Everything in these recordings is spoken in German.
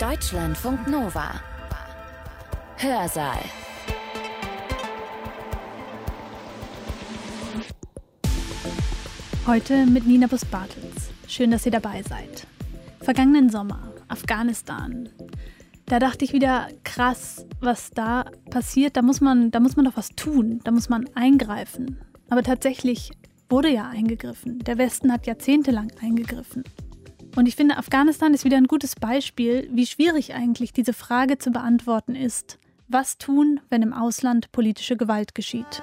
Deutschlandfunk Nova. Hörsaal. Heute mit Nina Bus-Bartels. Schön, dass ihr dabei seid. Vergangenen Sommer, Afghanistan. Da dachte ich wieder, krass, was da passiert. Da muss man, da muss man doch was tun. Da muss man eingreifen. Aber tatsächlich wurde ja eingegriffen. Der Westen hat jahrzehntelang eingegriffen. Und ich finde, Afghanistan ist wieder ein gutes Beispiel, wie schwierig eigentlich diese Frage zu beantworten ist. Was tun, wenn im Ausland politische Gewalt geschieht?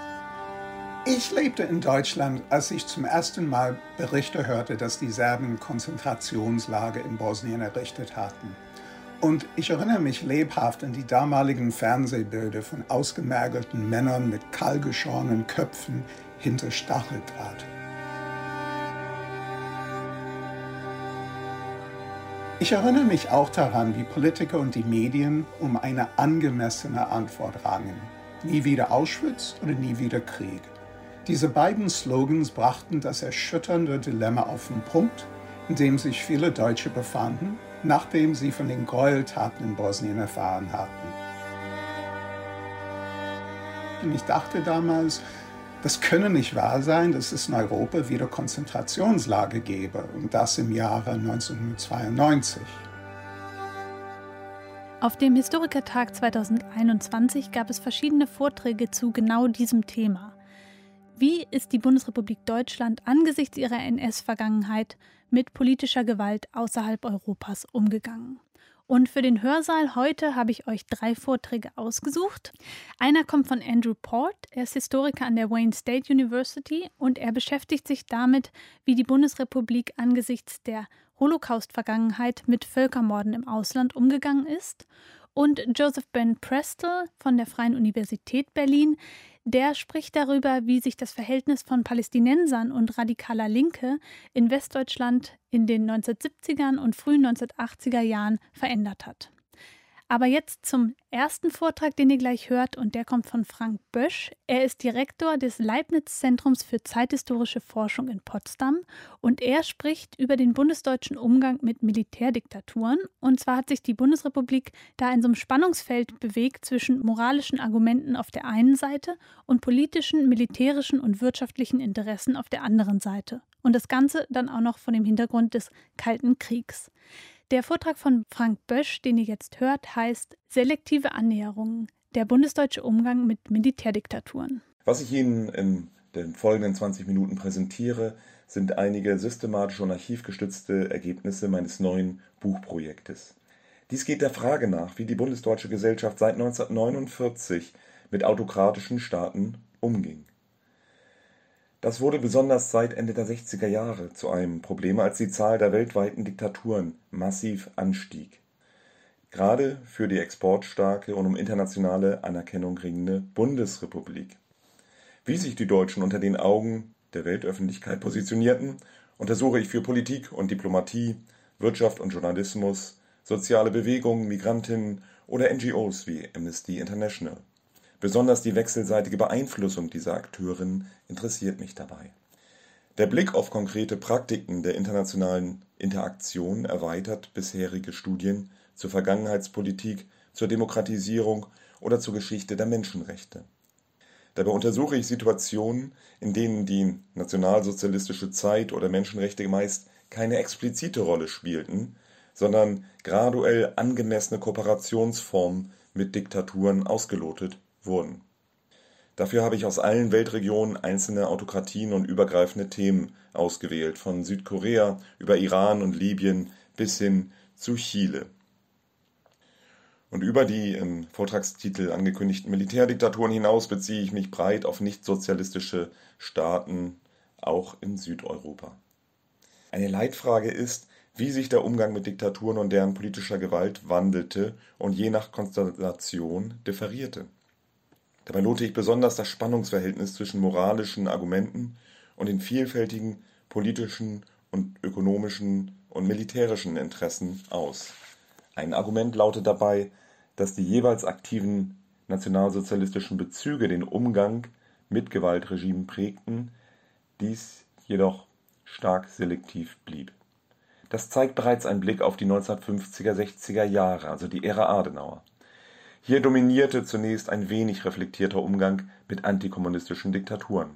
Ich lebte in Deutschland, als ich zum ersten Mal Berichte hörte, dass die Serben Konzentrationslager in Bosnien errichtet hatten. Und ich erinnere mich lebhaft an die damaligen Fernsehbilder von ausgemergelten Männern mit kahlgeschorenen Köpfen hinter Stacheldraht. Ich erinnere mich auch daran, wie Politiker und die Medien um eine angemessene Antwort rangen. Nie wieder Auschwitz oder nie wieder Krieg. Diese beiden Slogans brachten das erschütternde Dilemma auf den Punkt, in dem sich viele Deutsche befanden, nachdem sie von den Gräueltaten in Bosnien erfahren hatten. Und ich dachte damals, das könne nicht wahr sein, dass es in Europa wieder Konzentrationslager gäbe, und das im Jahre 1992. Auf dem Historikertag 2021 gab es verschiedene Vorträge zu genau diesem Thema. Wie ist die Bundesrepublik Deutschland angesichts ihrer NS-Vergangenheit mit politischer Gewalt außerhalb Europas umgegangen? Und für den Hörsaal heute habe ich euch drei Vorträge ausgesucht. Einer kommt von Andrew Port. Er ist Historiker an der Wayne State University und er beschäftigt sich damit, wie die Bundesrepublik angesichts der Holocaust-Vergangenheit mit Völkermorden im Ausland umgegangen ist. Und Joseph Ben Prestel von der Freien Universität Berlin der spricht darüber, wie sich das Verhältnis von Palästinensern und radikaler Linke in Westdeutschland in den 1970ern und frühen 1980er Jahren verändert hat. Aber jetzt zum ersten Vortrag, den ihr gleich hört, und der kommt von Frank Bösch. Er ist Direktor des Leibniz-Zentrums für zeithistorische Forschung in Potsdam und er spricht über den bundesdeutschen Umgang mit Militärdiktaturen. Und zwar hat sich die Bundesrepublik da in so einem Spannungsfeld bewegt zwischen moralischen Argumenten auf der einen Seite und politischen, militärischen und wirtschaftlichen Interessen auf der anderen Seite. Und das Ganze dann auch noch von dem Hintergrund des Kalten Kriegs. Der Vortrag von Frank Bösch, den ihr jetzt hört, heißt Selektive Annäherungen, der bundesdeutsche Umgang mit Militärdiktaturen. Was ich Ihnen in den folgenden 20 Minuten präsentiere, sind einige systematische und archivgestützte Ergebnisse meines neuen Buchprojektes. Dies geht der Frage nach, wie die bundesdeutsche Gesellschaft seit 1949 mit autokratischen Staaten umging. Das wurde besonders seit Ende der 60er Jahre zu einem Problem, als die Zahl der weltweiten Diktaturen massiv anstieg. Gerade für die exportstarke und um internationale Anerkennung ringende Bundesrepublik. Wie sich die Deutschen unter den Augen der Weltöffentlichkeit positionierten, untersuche ich für Politik und Diplomatie, Wirtschaft und Journalismus, soziale Bewegungen, Migrantinnen oder NGOs wie Amnesty International. Besonders die wechselseitige Beeinflussung dieser Akteurinnen interessiert mich dabei. Der Blick auf konkrete Praktiken der internationalen Interaktion erweitert bisherige Studien zur Vergangenheitspolitik, zur Demokratisierung oder zur Geschichte der Menschenrechte. Dabei untersuche ich Situationen, in denen die nationalsozialistische Zeit oder Menschenrechte meist keine explizite Rolle spielten, sondern graduell angemessene Kooperationsformen mit Diktaturen ausgelotet wurden. Dafür habe ich aus allen Weltregionen einzelne Autokratien und übergreifende Themen ausgewählt, von Südkorea über Iran und Libyen bis hin zu Chile. Und über die im Vortragstitel angekündigten Militärdiktaturen hinaus beziehe ich mich breit auf nichtsozialistische Staaten, auch in Südeuropa. Eine Leitfrage ist, wie sich der Umgang mit Diktaturen und deren politischer Gewalt wandelte und je nach Konstellation differierte. Dabei note ich besonders das Spannungsverhältnis zwischen moralischen Argumenten und den vielfältigen politischen und ökonomischen und militärischen Interessen aus. Ein Argument lautet dabei, dass die jeweils aktiven nationalsozialistischen Bezüge den Umgang mit Gewaltregimen prägten, dies jedoch stark selektiv blieb. Das zeigt bereits ein Blick auf die 1950er, 60er Jahre, also die Ära Adenauer. Hier dominierte zunächst ein wenig reflektierter Umgang mit antikommunistischen Diktaturen.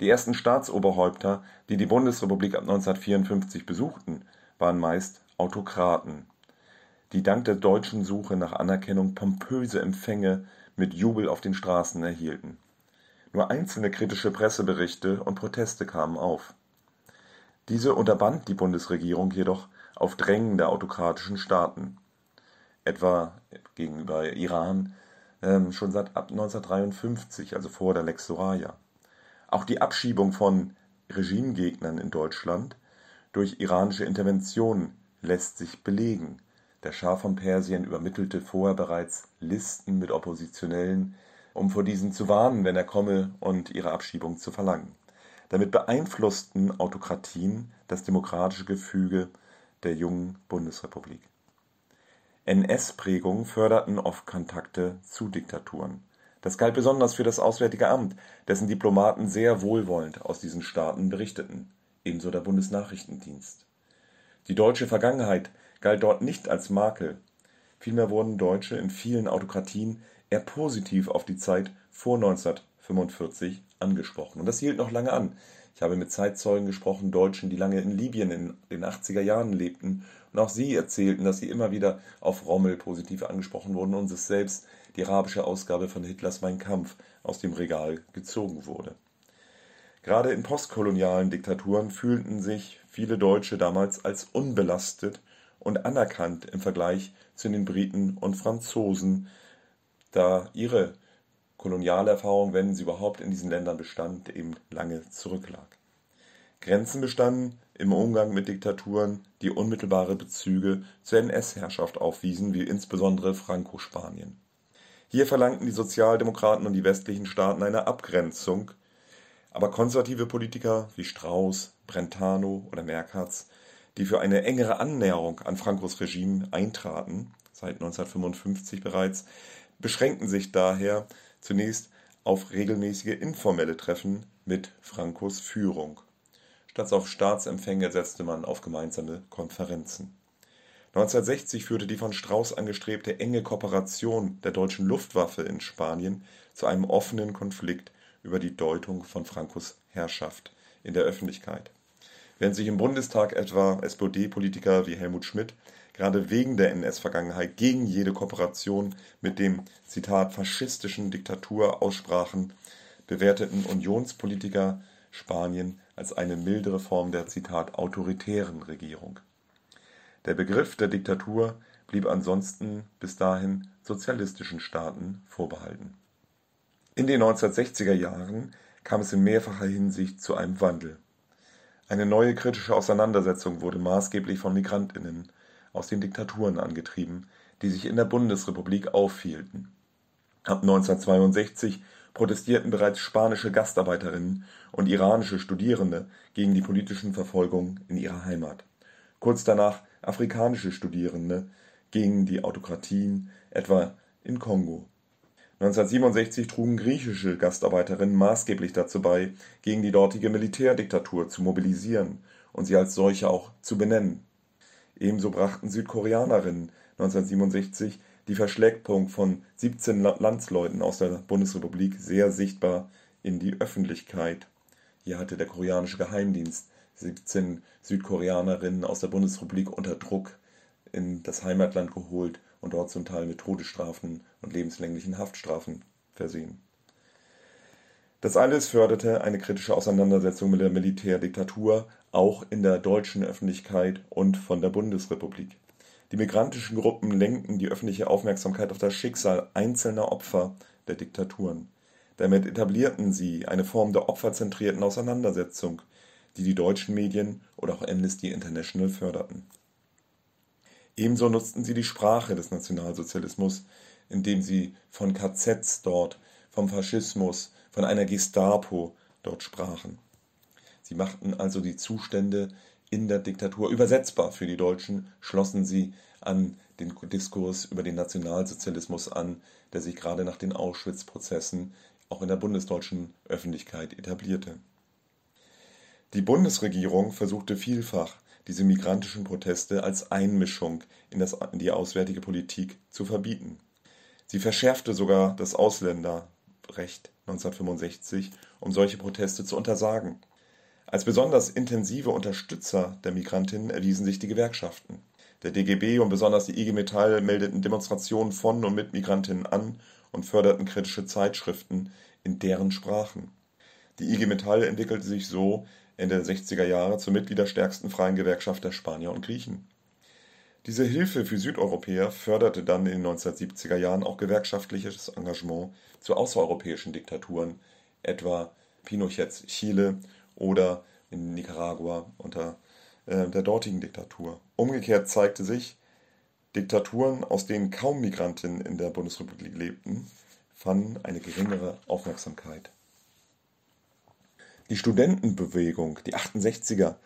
Die ersten Staatsoberhäupter, die die Bundesrepublik ab 1954 besuchten, waren meist Autokraten, die dank der deutschen Suche nach Anerkennung pompöse Empfänge mit Jubel auf den Straßen erhielten. Nur einzelne kritische Presseberichte und Proteste kamen auf. Diese unterband die Bundesregierung jedoch auf Drängen der autokratischen Staaten, etwa gegenüber Iran ähm, schon seit ab 1953, also vor der Lex Soraya. Auch die Abschiebung von Regimegegnern in Deutschland durch iranische Intervention lässt sich belegen. Der Schah von Persien übermittelte vorher bereits Listen mit Oppositionellen, um vor diesen zu warnen, wenn er komme und ihre Abschiebung zu verlangen. Damit beeinflussten Autokratien das demokratische Gefüge der jungen Bundesrepublik. NS-Prägungen förderten oft Kontakte zu Diktaturen. Das galt besonders für das Auswärtige Amt, dessen Diplomaten sehr wohlwollend aus diesen Staaten berichteten, ebenso der Bundesnachrichtendienst. Die deutsche Vergangenheit galt dort nicht als Makel, vielmehr wurden Deutsche in vielen Autokratien eher positiv auf die Zeit vor 1945 angesprochen. Und das hielt noch lange an. Ich habe mit Zeitzeugen gesprochen, Deutschen, die lange in Libyen in den 80er Jahren lebten. Und auch sie erzählten, dass sie immer wieder auf Rommel positiv angesprochen wurden und es selbst die arabische Ausgabe von Hitlers Mein Kampf aus dem Regal gezogen wurde. Gerade in postkolonialen Diktaturen fühlten sich viele Deutsche damals als unbelastet und anerkannt im Vergleich zu den Briten und Franzosen, da ihre Kolonialerfahrung, wenn sie überhaupt in diesen Ländern bestand, eben lange zurücklag. Grenzen bestanden im Umgang mit Diktaturen, die unmittelbare Bezüge zur NS-Herrschaft aufwiesen, wie insbesondere Franco-Spanien. Hier verlangten die Sozialdemokraten und die westlichen Staaten eine Abgrenzung, aber konservative Politiker wie Strauß, Brentano oder Merkatz, die für eine engere Annäherung an Francos Regime eintraten, seit 1955 bereits, beschränkten sich daher zunächst auf regelmäßige informelle Treffen mit Francos Führung. Statt auf Staatsempfänge setzte man auf gemeinsame Konferenzen. 1960 führte die von Strauß angestrebte enge Kooperation der deutschen Luftwaffe in Spanien zu einem offenen Konflikt über die Deutung von Francos Herrschaft in der Öffentlichkeit. Während sich im Bundestag etwa SPD-Politiker wie Helmut Schmidt gerade wegen der NS-Vergangenheit gegen jede Kooperation mit dem Zitat faschistischen Diktatur aussprachen, bewerteten Unionspolitiker Spanien als eine mildere Form der Zitat autoritären Regierung. Der Begriff der Diktatur blieb ansonsten bis dahin sozialistischen Staaten vorbehalten. In den 1960er Jahren kam es in mehrfacher Hinsicht zu einem Wandel. Eine neue kritische Auseinandersetzung wurde maßgeblich von Migrantinnen aus den Diktaturen angetrieben, die sich in der Bundesrepublik aufhielten. Ab 1962 protestierten bereits spanische Gastarbeiterinnen und iranische Studierende gegen die politischen Verfolgungen in ihrer Heimat. Kurz danach afrikanische Studierende gegen die Autokratien, etwa in Kongo. 1967 trugen griechische Gastarbeiterinnen maßgeblich dazu bei, gegen die dortige Militärdiktatur zu mobilisieren und sie als solche auch zu benennen. Ebenso brachten Südkoreanerinnen 1967 die Verschleppung von 17 Landsleuten aus der Bundesrepublik sehr sichtbar in die Öffentlichkeit. Hier hatte der koreanische Geheimdienst 17 Südkoreanerinnen aus der Bundesrepublik unter Druck in das Heimatland geholt und dort zum Teil mit Todesstrafen und lebenslänglichen Haftstrafen versehen. Das alles förderte eine kritische Auseinandersetzung mit der Militärdiktatur, auch in der deutschen Öffentlichkeit und von der Bundesrepublik. Die migrantischen Gruppen lenkten die öffentliche Aufmerksamkeit auf das Schicksal einzelner Opfer der Diktaturen. Damit etablierten sie eine Form der opferzentrierten Auseinandersetzung, die die deutschen Medien oder auch Amnesty International förderten. Ebenso nutzten sie die Sprache des Nationalsozialismus, indem sie von KZs dort, vom Faschismus, von einer Gestapo dort sprachen. Sie machten also die Zustände in der Diktatur übersetzbar für die Deutschen, schlossen sie an den Diskurs über den Nationalsozialismus an, der sich gerade nach den Auschwitz-Prozessen auch in der bundesdeutschen Öffentlichkeit etablierte. Die Bundesregierung versuchte vielfach, diese migrantischen Proteste als Einmischung in, das, in die auswärtige Politik zu verbieten. Sie verschärfte sogar das Ausländerrecht 1965, um solche Proteste zu untersagen. Als besonders intensive Unterstützer der Migrantinnen erwiesen sich die Gewerkschaften. Der DGB und besonders die IG Metall meldeten Demonstrationen von und mit Migrantinnen an und förderten kritische Zeitschriften in deren Sprachen. Die IG Metall entwickelte sich so Ende der 60er Jahre zur mitgliederstärksten freien Gewerkschaft der Spanier und Griechen. Diese Hilfe für Südeuropäer förderte dann in den 1970er Jahren auch gewerkschaftliches Engagement zu außereuropäischen Diktaturen, etwa Pinochets Chile oder in Nicaragua unter äh, der dortigen Diktatur. Umgekehrt zeigte sich, Diktaturen, aus denen kaum Migrantinnen in der Bundesrepublik lebten, fanden eine geringere Aufmerksamkeit. Die Studentenbewegung, die 68er,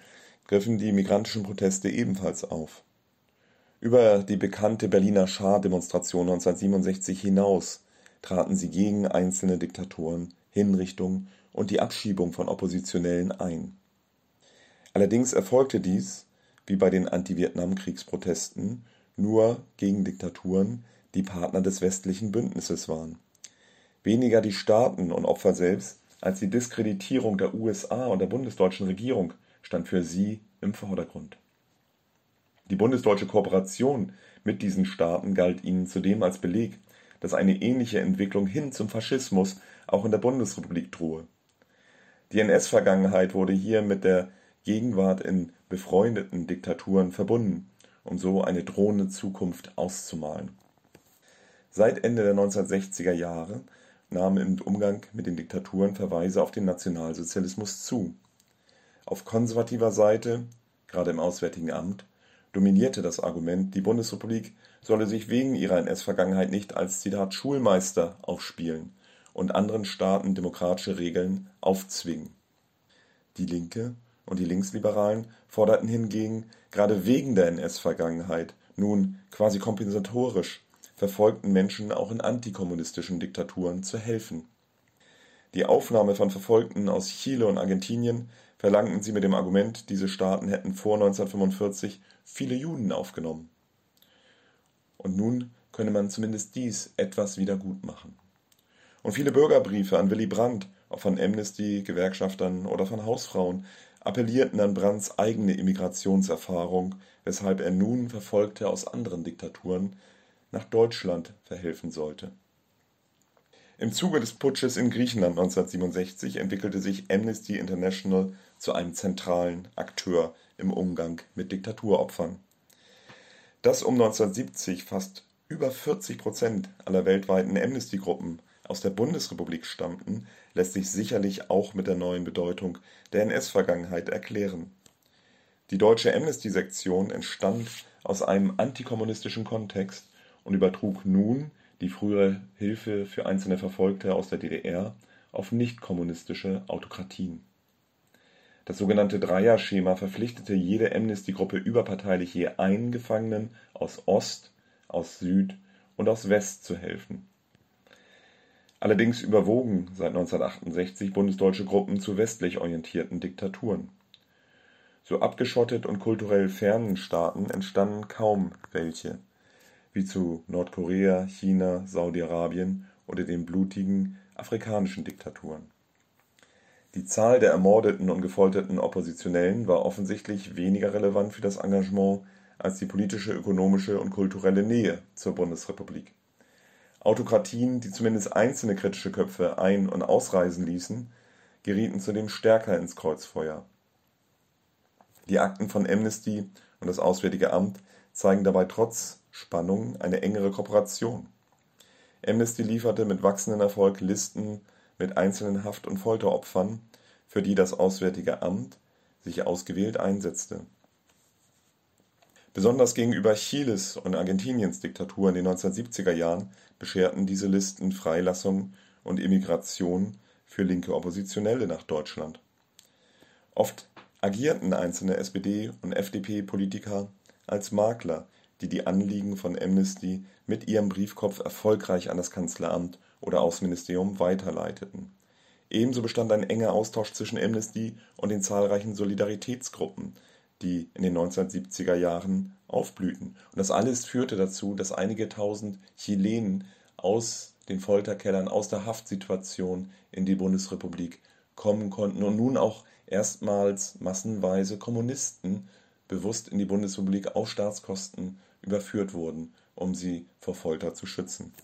griffen die migrantischen Proteste ebenfalls auf. Über die bekannte Berliner Schar-Demonstration 1967 hinaus traten sie gegen einzelne Diktatoren, Hinrichtung und die Abschiebung von Oppositionellen ein. Allerdings erfolgte dies, wie bei den Anti-Vietnam-Kriegsprotesten, nur gegen Diktaturen, die Partner des westlichen Bündnisses waren. Weniger die Staaten und Opfer selbst als die Diskreditierung der USA und der bundesdeutschen Regierung stand für sie im Vordergrund. Die bundesdeutsche Kooperation mit diesen Staaten galt ihnen zudem als Beleg, dass eine ähnliche Entwicklung hin zum Faschismus auch in der Bundesrepublik drohe. Die NS-Vergangenheit wurde hier mit der Gegenwart in befreundeten Diktaturen verbunden, um so eine drohende Zukunft auszumalen. Seit Ende der 1960er Jahre nahmen im Umgang mit den Diktaturen Verweise auf den Nationalsozialismus zu. Auf konservativer Seite, gerade im Auswärtigen Amt, dominierte das Argument, die Bundesrepublik solle sich wegen ihrer NS-Vergangenheit nicht als Zitat Schulmeister aufspielen und anderen Staaten demokratische Regeln aufzwingen. Die Linke und die Linksliberalen forderten hingegen gerade wegen der NS-Vergangenheit nun quasi kompensatorisch verfolgten Menschen auch in antikommunistischen Diktaturen zu helfen. Die Aufnahme von Verfolgten aus Chile und Argentinien verlangten sie mit dem Argument, diese Staaten hätten vor 1945 viele Juden aufgenommen. Und nun könne man zumindest dies etwas wieder gut machen. Und viele Bürgerbriefe an Willy Brandt, auch von Amnesty, Gewerkschaftern oder von Hausfrauen, appellierten an Brandts eigene Immigrationserfahrung, weshalb er nun Verfolgte aus anderen Diktaturen nach Deutschland verhelfen sollte. Im Zuge des Putsches in Griechenland 1967 entwickelte sich Amnesty International zu einem zentralen Akteur im Umgang mit Diktaturopfern. Dass um 1970 fast über 40 Prozent aller weltweiten Amnesty-Gruppen aus der Bundesrepublik stammten, lässt sich sicherlich auch mit der neuen Bedeutung der NS-Vergangenheit erklären. Die deutsche Amnesty-Sektion entstand aus einem antikommunistischen Kontext und übertrug nun die frühere Hilfe für einzelne Verfolgte aus der DDR auf nichtkommunistische Autokratien. Das sogenannte Dreier-Schema verpflichtete jede Amnesty-Gruppe überparteilich je einen Gefangenen aus Ost, aus Süd und aus West zu helfen. Allerdings überwogen seit 1968 bundesdeutsche Gruppen zu westlich orientierten Diktaturen. So abgeschottet und kulturell fernen Staaten entstanden kaum welche wie zu Nordkorea, China, Saudi-Arabien oder den blutigen afrikanischen Diktaturen. Die Zahl der ermordeten und gefolterten Oppositionellen war offensichtlich weniger relevant für das Engagement als die politische, ökonomische und kulturelle Nähe zur Bundesrepublik. Autokratien, die zumindest einzelne kritische Köpfe ein- und ausreisen ließen, gerieten zudem stärker ins Kreuzfeuer. Die Akten von Amnesty und das Auswärtige Amt zeigen dabei trotz Spannung eine engere Kooperation. Amnesty lieferte mit wachsendem Erfolg Listen mit einzelnen Haft und Folteropfern, für die das Auswärtige Amt sich ausgewählt einsetzte. Besonders gegenüber Chiles und Argentiniens Diktatur in den 1970er Jahren bescherten diese Listen Freilassung und Immigration für linke Oppositionelle nach Deutschland. Oft agierten einzelne SPD und FDP-Politiker als Makler die die Anliegen von Amnesty mit ihrem Briefkopf erfolgreich an das Kanzleramt oder Außenministerium weiterleiteten. Ebenso bestand ein enger Austausch zwischen Amnesty und den zahlreichen Solidaritätsgruppen, die in den 1970er Jahren aufblühten. Und das alles führte dazu, dass einige tausend Chilenen aus den Folterkellern, aus der Haftsituation in die Bundesrepublik kommen konnten und nun auch erstmals massenweise Kommunisten bewusst in die Bundesrepublik auf Staatskosten überführt wurden, um sie vor Folter zu schützen.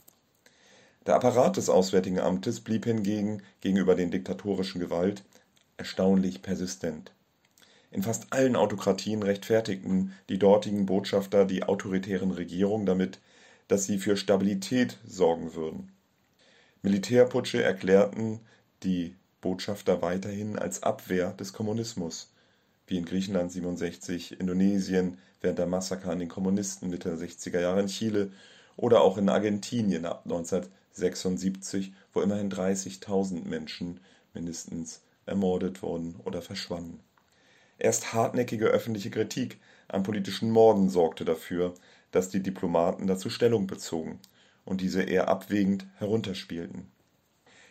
Der Apparat des Auswärtigen Amtes blieb hingegen gegenüber den diktatorischen Gewalt erstaunlich persistent. In fast allen Autokratien rechtfertigten die dortigen Botschafter die autoritären Regierungen damit, dass sie für Stabilität sorgen würden. Militärputsche erklärten die Botschafter weiterhin als Abwehr des Kommunismus, wie in Griechenland 67, Indonesien während der Massaker an den Kommunisten Mitte der 60er Jahre in Chile oder auch in Argentinien ab 1976, wo immerhin 30.000 Menschen mindestens ermordet wurden oder verschwanden. Erst hartnäckige öffentliche Kritik an politischen Morden sorgte dafür, dass die Diplomaten dazu Stellung bezogen und diese eher abwägend herunterspielten.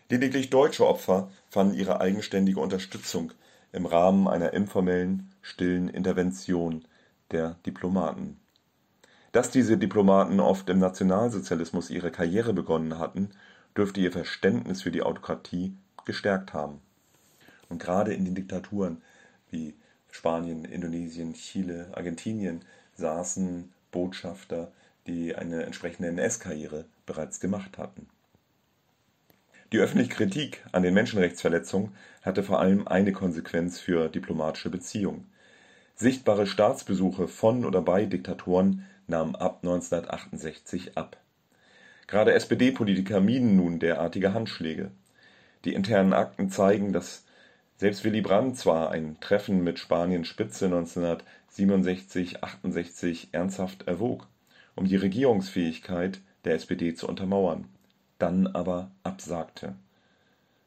Lediglich deutsche Opfer fanden ihre eigenständige Unterstützung im Rahmen einer informellen, stillen Intervention der Diplomaten. Dass diese Diplomaten oft im Nationalsozialismus ihre Karriere begonnen hatten, dürfte ihr Verständnis für die Autokratie gestärkt haben. Und gerade in den Diktaturen wie Spanien, Indonesien, Chile, Argentinien saßen Botschafter, die eine entsprechende NS-Karriere bereits gemacht hatten. Die öffentliche Kritik an den Menschenrechtsverletzungen hatte vor allem eine Konsequenz für diplomatische Beziehungen. Sichtbare Staatsbesuche von oder bei Diktatoren nahmen ab 1968 ab. Gerade SPD-Politiker mieden nun derartige Handschläge. Die internen Akten zeigen, dass selbst Willy Brandt zwar ein Treffen mit Spaniens Spitze 1967 68 ernsthaft erwog, um die Regierungsfähigkeit der SPD zu untermauern, dann aber absagte.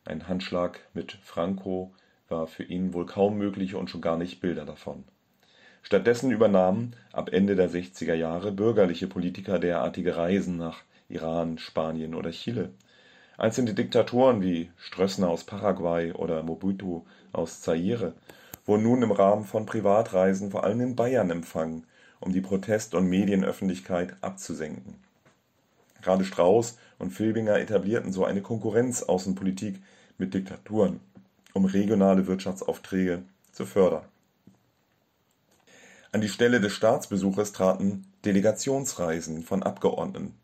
Ein Handschlag mit Franco war für ihn wohl kaum möglich und schon gar nicht Bilder davon. Stattdessen übernahmen ab Ende der 60er Jahre bürgerliche Politiker derartige Reisen nach Iran, Spanien oder Chile Einzelne Diktatoren wie Stroessner aus Paraguay oder Mobutu aus Zaire wurden nun im Rahmen von Privatreisen vor allem in Bayern empfangen, um die Protest und Medienöffentlichkeit abzusenken. Gerade Strauß und Filbinger etablierten so eine Konkurrenzaußenpolitik mit Diktaturen, um regionale Wirtschaftsaufträge zu fördern. An die Stelle des Staatsbesuches traten Delegationsreisen von Abgeordneten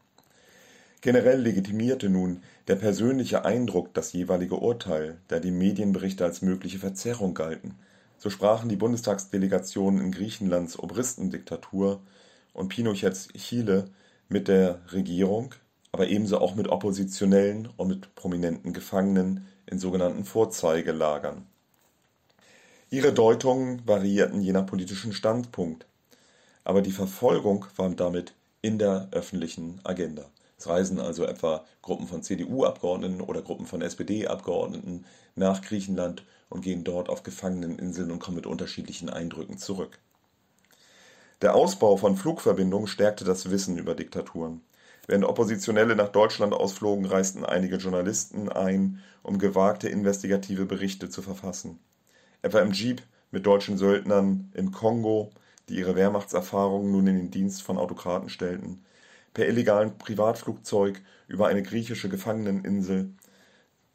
Generell legitimierte nun der persönliche Eindruck das jeweilige Urteil, da die Medienberichte als mögliche Verzerrung galten. So sprachen die Bundestagsdelegationen in Griechenlands Obristendiktatur und Pinochets Chile mit der Regierung, aber ebenso auch mit Oppositionellen und mit prominenten Gefangenen in sogenannten Vorzeigelagern. Ihre Deutungen variierten je nach politischen Standpunkt, aber die Verfolgung war damit in der öffentlichen Agenda. Reisen also etwa Gruppen von CDU-Abgeordneten oder Gruppen von SPD-Abgeordneten nach Griechenland und gehen dort auf Gefangeneninseln und kommen mit unterschiedlichen Eindrücken zurück. Der Ausbau von Flugverbindungen stärkte das Wissen über Diktaturen. Während Oppositionelle nach Deutschland ausflogen, reisten einige Journalisten ein, um gewagte investigative Berichte zu verfassen. Etwa im Jeep mit deutschen Söldnern im Kongo, die ihre Wehrmachtserfahrungen nun in den Dienst von Autokraten stellten per illegalen Privatflugzeug über eine griechische Gefangeneninsel,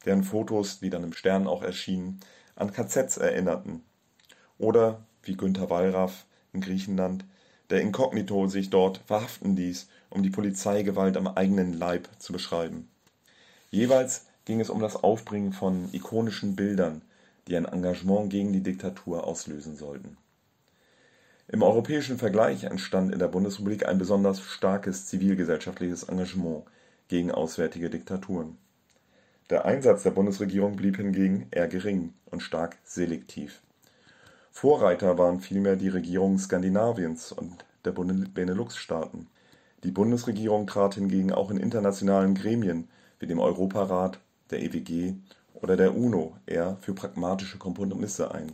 deren Fotos, die dann im Stern auch erschienen, an KZs erinnerten. Oder, wie Günter Wallraff in Griechenland, der inkognito sich dort verhaften ließ, um die Polizeigewalt am eigenen Leib zu beschreiben. Jeweils ging es um das Aufbringen von ikonischen Bildern, die ein Engagement gegen die Diktatur auslösen sollten im europäischen Vergleich entstand in der Bundesrepublik ein besonders starkes zivilgesellschaftliches Engagement gegen auswärtige Diktaturen. Der Einsatz der Bundesregierung blieb hingegen eher gering und stark selektiv. Vorreiter waren vielmehr die Regierungen Skandinaviens und der Benelux-Staaten. Die Bundesregierung trat hingegen auch in internationalen Gremien wie dem Europarat, der EWG oder der UNO eher für pragmatische Kompromisse ein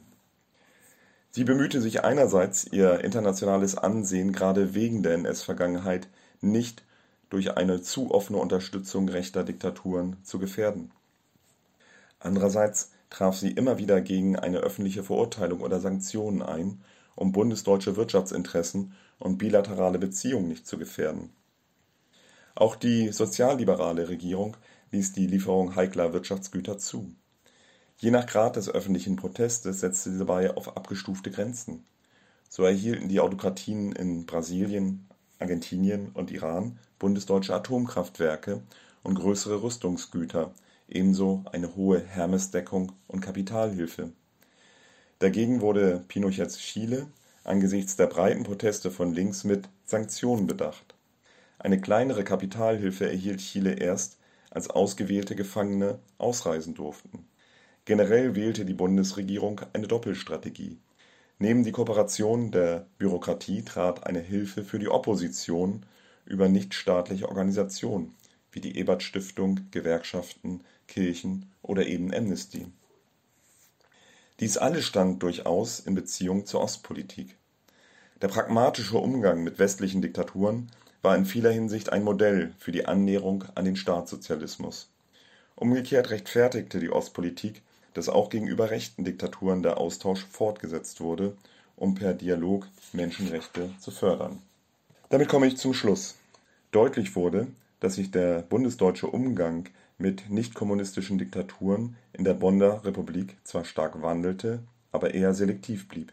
Sie bemühte sich einerseits, ihr internationales Ansehen gerade wegen der NS-Vergangenheit nicht durch eine zu offene Unterstützung rechter Diktaturen zu gefährden. Andererseits traf sie immer wieder gegen eine öffentliche Verurteilung oder Sanktionen ein, um bundesdeutsche Wirtschaftsinteressen und bilaterale Beziehungen nicht zu gefährden. Auch die sozialliberale Regierung ließ die Lieferung heikler Wirtschaftsgüter zu. Je nach Grad des öffentlichen Protestes setzte sie dabei auf abgestufte Grenzen. So erhielten die Autokratien in Brasilien, Argentinien und Iran bundesdeutsche Atomkraftwerke und größere Rüstungsgüter, ebenso eine hohe Hermesdeckung und Kapitalhilfe. Dagegen wurde Pinochets Chile angesichts der breiten Proteste von links mit Sanktionen bedacht. Eine kleinere Kapitalhilfe erhielt Chile erst, als ausgewählte Gefangene ausreisen durften. Generell wählte die Bundesregierung eine Doppelstrategie. Neben die Kooperation der Bürokratie trat eine Hilfe für die Opposition über nichtstaatliche Organisationen wie die Ebert-Stiftung, Gewerkschaften, Kirchen oder eben Amnesty. Dies alles stand durchaus in Beziehung zur Ostpolitik. Der pragmatische Umgang mit westlichen Diktaturen war in vieler Hinsicht ein Modell für die Annäherung an den Staatssozialismus. Umgekehrt rechtfertigte die Ostpolitik, dass auch gegenüber rechten Diktaturen der Austausch fortgesetzt wurde, um per Dialog Menschenrechte zu fördern. Damit komme ich zum Schluss. Deutlich wurde, dass sich der bundesdeutsche Umgang mit nichtkommunistischen Diktaturen in der Bonner Republik zwar stark wandelte, aber eher selektiv blieb.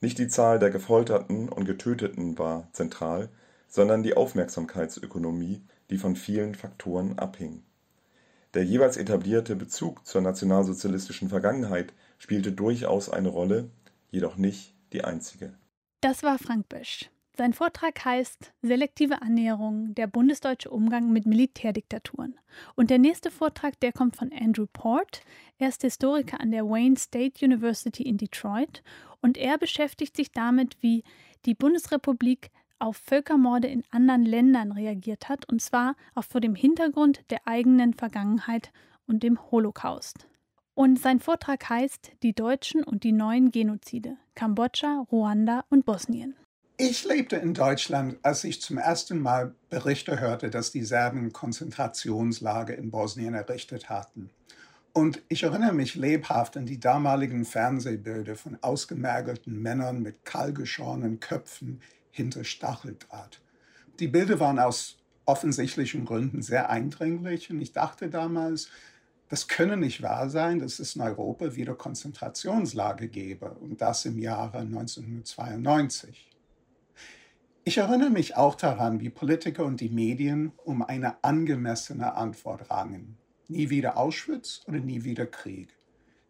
Nicht die Zahl der Gefolterten und Getöteten war zentral, sondern die Aufmerksamkeitsökonomie, die von vielen Faktoren abhing. Der jeweils etablierte Bezug zur nationalsozialistischen Vergangenheit spielte durchaus eine Rolle, jedoch nicht die einzige. Das war Frank Bösch. Sein Vortrag heißt Selektive Annäherung, der bundesdeutsche Umgang mit Militärdiktaturen. Und der nächste Vortrag, der kommt von Andrew Port. Er ist Historiker an der Wayne State University in Detroit und er beschäftigt sich damit, wie die Bundesrepublik auf Völkermorde in anderen Ländern reagiert hat, und zwar auch vor dem Hintergrund der eigenen Vergangenheit und dem Holocaust. Und sein Vortrag heißt Die Deutschen und die neuen Genozide Kambodscha, Ruanda und Bosnien. Ich lebte in Deutschland, als ich zum ersten Mal Berichte hörte, dass die Serben Konzentrationslager in Bosnien errichtet hatten. Und ich erinnere mich lebhaft an die damaligen Fernsehbilder von ausgemergelten Männern mit kahlgeschorenen Köpfen hinter Stacheldraht. Die Bilder waren aus offensichtlichen Gründen sehr eindringlich und ich dachte damals, das könne nicht wahr sein, dass es in Europa wieder Konzentrationslager gäbe und das im Jahre 1992. Ich erinnere mich auch daran, wie Politiker und die Medien um eine angemessene Antwort rangen. Nie wieder Auschwitz oder nie wieder Krieg.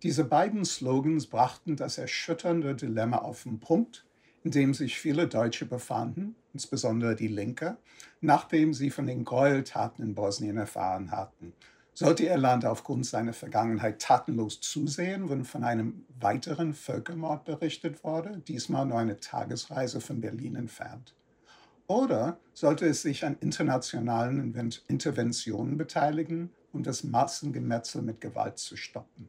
Diese beiden Slogans brachten das erschütternde Dilemma auf den Punkt, in dem sich viele Deutsche befanden, insbesondere die Linke, nachdem sie von den Gräueltaten in Bosnien erfahren hatten. Sollte ihr Land aufgrund seiner Vergangenheit tatenlos zusehen, wenn von einem weiteren Völkermord berichtet wurde, diesmal nur eine Tagesreise von Berlin entfernt? Oder sollte es sich an internationalen Interventionen beteiligen, um das Massengemetzel mit Gewalt zu stoppen?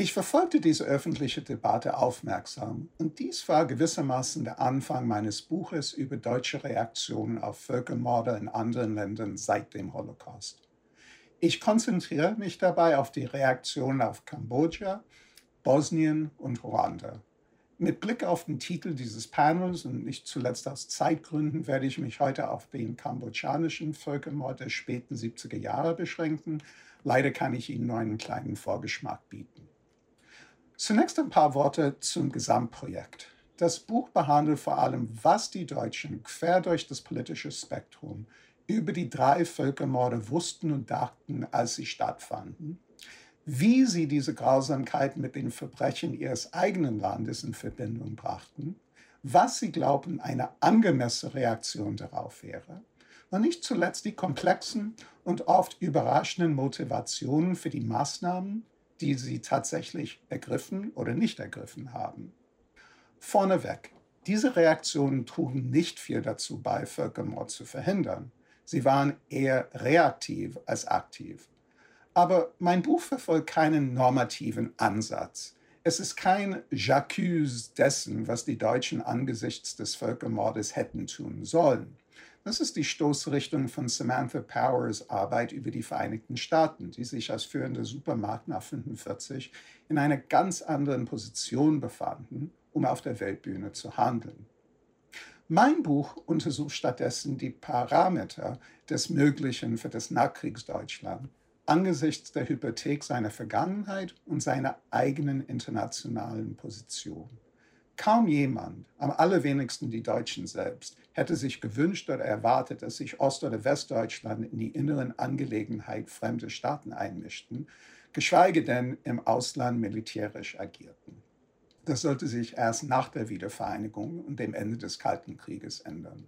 Ich verfolgte diese öffentliche Debatte aufmerksam und dies war gewissermaßen der Anfang meines Buches über deutsche Reaktionen auf Völkermorde in anderen Ländern seit dem Holocaust. Ich konzentriere mich dabei auf die Reaktionen auf Kambodscha, Bosnien und Ruanda. Mit Blick auf den Titel dieses Panels und nicht zuletzt aus Zeitgründen werde ich mich heute auf den kambodschanischen Völkermord der späten 70er Jahre beschränken. Leider kann ich Ihnen nur einen kleinen Vorgeschmack bieten. Zunächst ein paar Worte zum Gesamtprojekt. Das Buch behandelt vor allem, was die Deutschen quer durch das politische Spektrum über die drei Völkermorde wussten und dachten, als sie stattfanden, wie sie diese Grausamkeit mit den Verbrechen ihres eigenen Landes in Verbindung brachten, was sie glaubten eine angemessene Reaktion darauf wäre. Und nicht zuletzt die komplexen und oft überraschenden Motivationen für die Maßnahmen, die sie tatsächlich ergriffen oder nicht ergriffen haben. Vorneweg, diese Reaktionen trugen nicht viel dazu bei, Völkermord zu verhindern. Sie waren eher reaktiv als aktiv. Aber mein Buch verfolgt keinen normativen Ansatz. Es ist kein J'accuse dessen, was die Deutschen angesichts des Völkermordes hätten tun sollen. Das ist die Stoßrichtung von Samantha Powers Arbeit über die Vereinigten Staaten, die sich als führende Supermacht nach 1945 in einer ganz anderen Position befanden um auf der Weltbühne zu handeln. Mein Buch untersucht stattdessen die Parameter des Möglichen für das Nachkriegsdeutschland angesichts der Hypothek seiner Vergangenheit und seiner eigenen internationalen Position. Kaum jemand, am allerwenigsten die Deutschen selbst, hätte sich gewünscht oder erwartet, dass sich Ost- oder Westdeutschland in die inneren Angelegenheiten fremder Staaten einmischten, geschweige denn im Ausland militärisch agierten. Das sollte sich erst nach der Wiedervereinigung und dem Ende des Kalten Krieges ändern.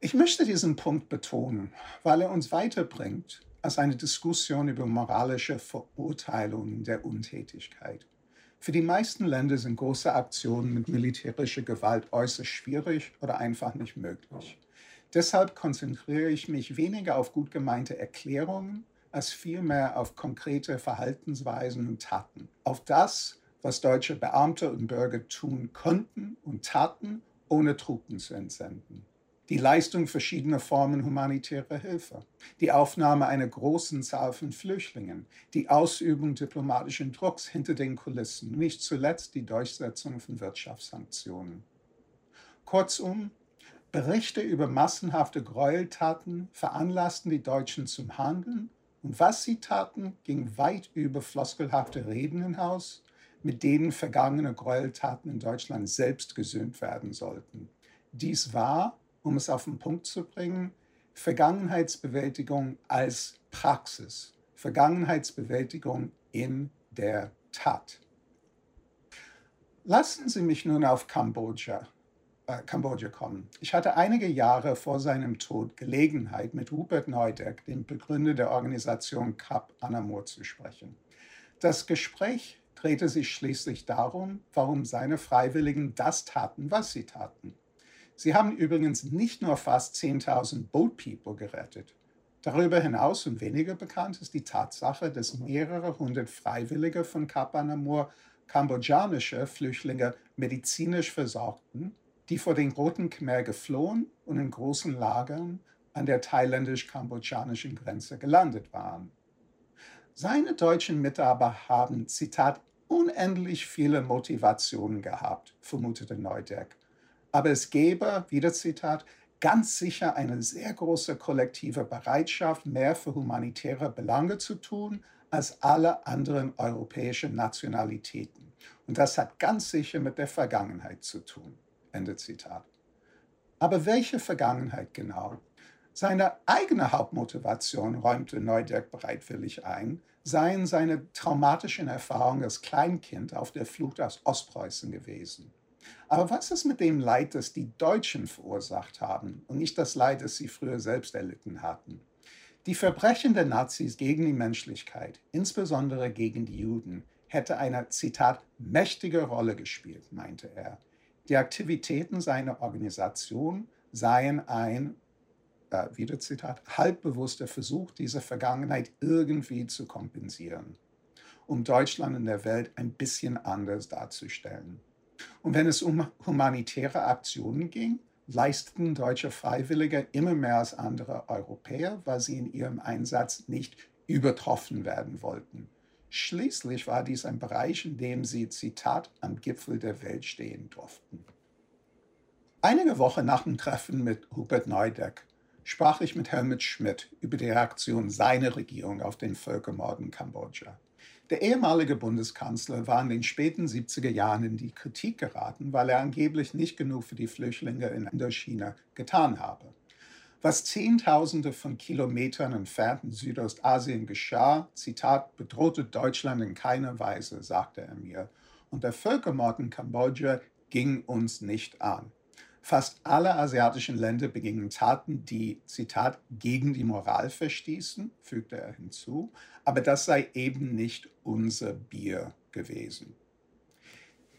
Ich möchte diesen Punkt betonen, weil er uns weiterbringt als eine Diskussion über moralische Verurteilungen der Untätigkeit. Für die meisten Länder sind große Aktionen mit militärischer Gewalt äußerst schwierig oder einfach nicht möglich. Deshalb konzentriere ich mich weniger auf gut gemeinte Erklärungen als vielmehr auf konkrete Verhaltensweisen und Taten, auf das, was deutsche Beamte und Bürger tun konnten und taten, ohne Truppen zu entsenden. Die Leistung verschiedener Formen humanitärer Hilfe, die Aufnahme einer großen Zahl von Flüchtlingen, die Ausübung diplomatischen Drucks hinter den Kulissen, nicht zuletzt die Durchsetzung von Wirtschaftssanktionen. Kurzum, Berichte über massenhafte Gräueltaten veranlassten die Deutschen zum Handeln und was sie taten, ging weit über floskelhafte Reden hinaus mit denen vergangene Gräueltaten in Deutschland selbst gesühnt werden sollten. Dies war, um es auf den Punkt zu bringen, Vergangenheitsbewältigung als Praxis, Vergangenheitsbewältigung in der Tat. Lassen Sie mich nun auf Kambodscha, äh, Kambodscha kommen. Ich hatte einige Jahre vor seinem Tod Gelegenheit, mit Rupert Neudeck, dem Begründer der Organisation Kap Anamur, zu sprechen. Das Gespräch drehte sich schließlich darum, warum seine Freiwilligen das taten, was sie taten. Sie haben übrigens nicht nur fast 10.000 Boat People gerettet. Darüber hinaus und weniger bekannt ist die Tatsache, dass mehrere hundert Freiwillige von Kapanamur kambodschanische Flüchtlinge medizinisch versorgten, die vor den Roten Khmer geflohen und in großen Lagern an der thailändisch-kambodschanischen Grenze gelandet waren. Seine deutschen Mitarbeiter haben, Zitat, unendlich viele Motivationen gehabt, vermutete Neudeck. Aber es gäbe, wieder Zitat, ganz sicher eine sehr große kollektive Bereitschaft, mehr für humanitäre Belange zu tun als alle anderen europäischen Nationalitäten. Und das hat ganz sicher mit der Vergangenheit zu tun. Ende Zitat. Aber welche Vergangenheit genau? Seine eigene Hauptmotivation räumte Neudeck bereitwillig ein, seien seine traumatischen Erfahrungen als Kleinkind auf der Flucht aus Ostpreußen gewesen. Aber was ist mit dem Leid, das die Deutschen verursacht haben und nicht das Leid, das sie früher selbst erlitten hatten? Die Verbrechen der Nazis gegen die Menschlichkeit, insbesondere gegen die Juden, hätte eine, Zitat, mächtige Rolle gespielt, meinte er. Die Aktivitäten seiner Organisation seien ein äh, wieder Zitat, halbbewusster Versuch, diese Vergangenheit irgendwie zu kompensieren, um Deutschland in der Welt ein bisschen anders darzustellen. Und wenn es um humanitäre Aktionen ging, leisteten deutsche Freiwillige immer mehr als andere Europäer, weil sie in ihrem Einsatz nicht übertroffen werden wollten. Schließlich war dies ein Bereich, in dem sie, Zitat, am Gipfel der Welt stehen durften. Einige Wochen nach dem Treffen mit Hubert Neudeck sprach ich mit Helmut Schmidt über die Reaktion seiner Regierung auf den Völkermord in Kambodscha. Der ehemalige Bundeskanzler war in den späten 70er Jahren in die Kritik geraten, weil er angeblich nicht genug für die Flüchtlinge in Indochina getan habe. Was Zehntausende von Kilometern entfernt in Südostasien geschah, Zitat, bedrohte Deutschland in keiner Weise, sagte er mir. Und der Völkermord in Kambodscha ging uns nicht an. Fast alle asiatischen Länder begingen Taten, die, Zitat, gegen die Moral verstießen, fügte er hinzu, aber das sei eben nicht unser Bier gewesen.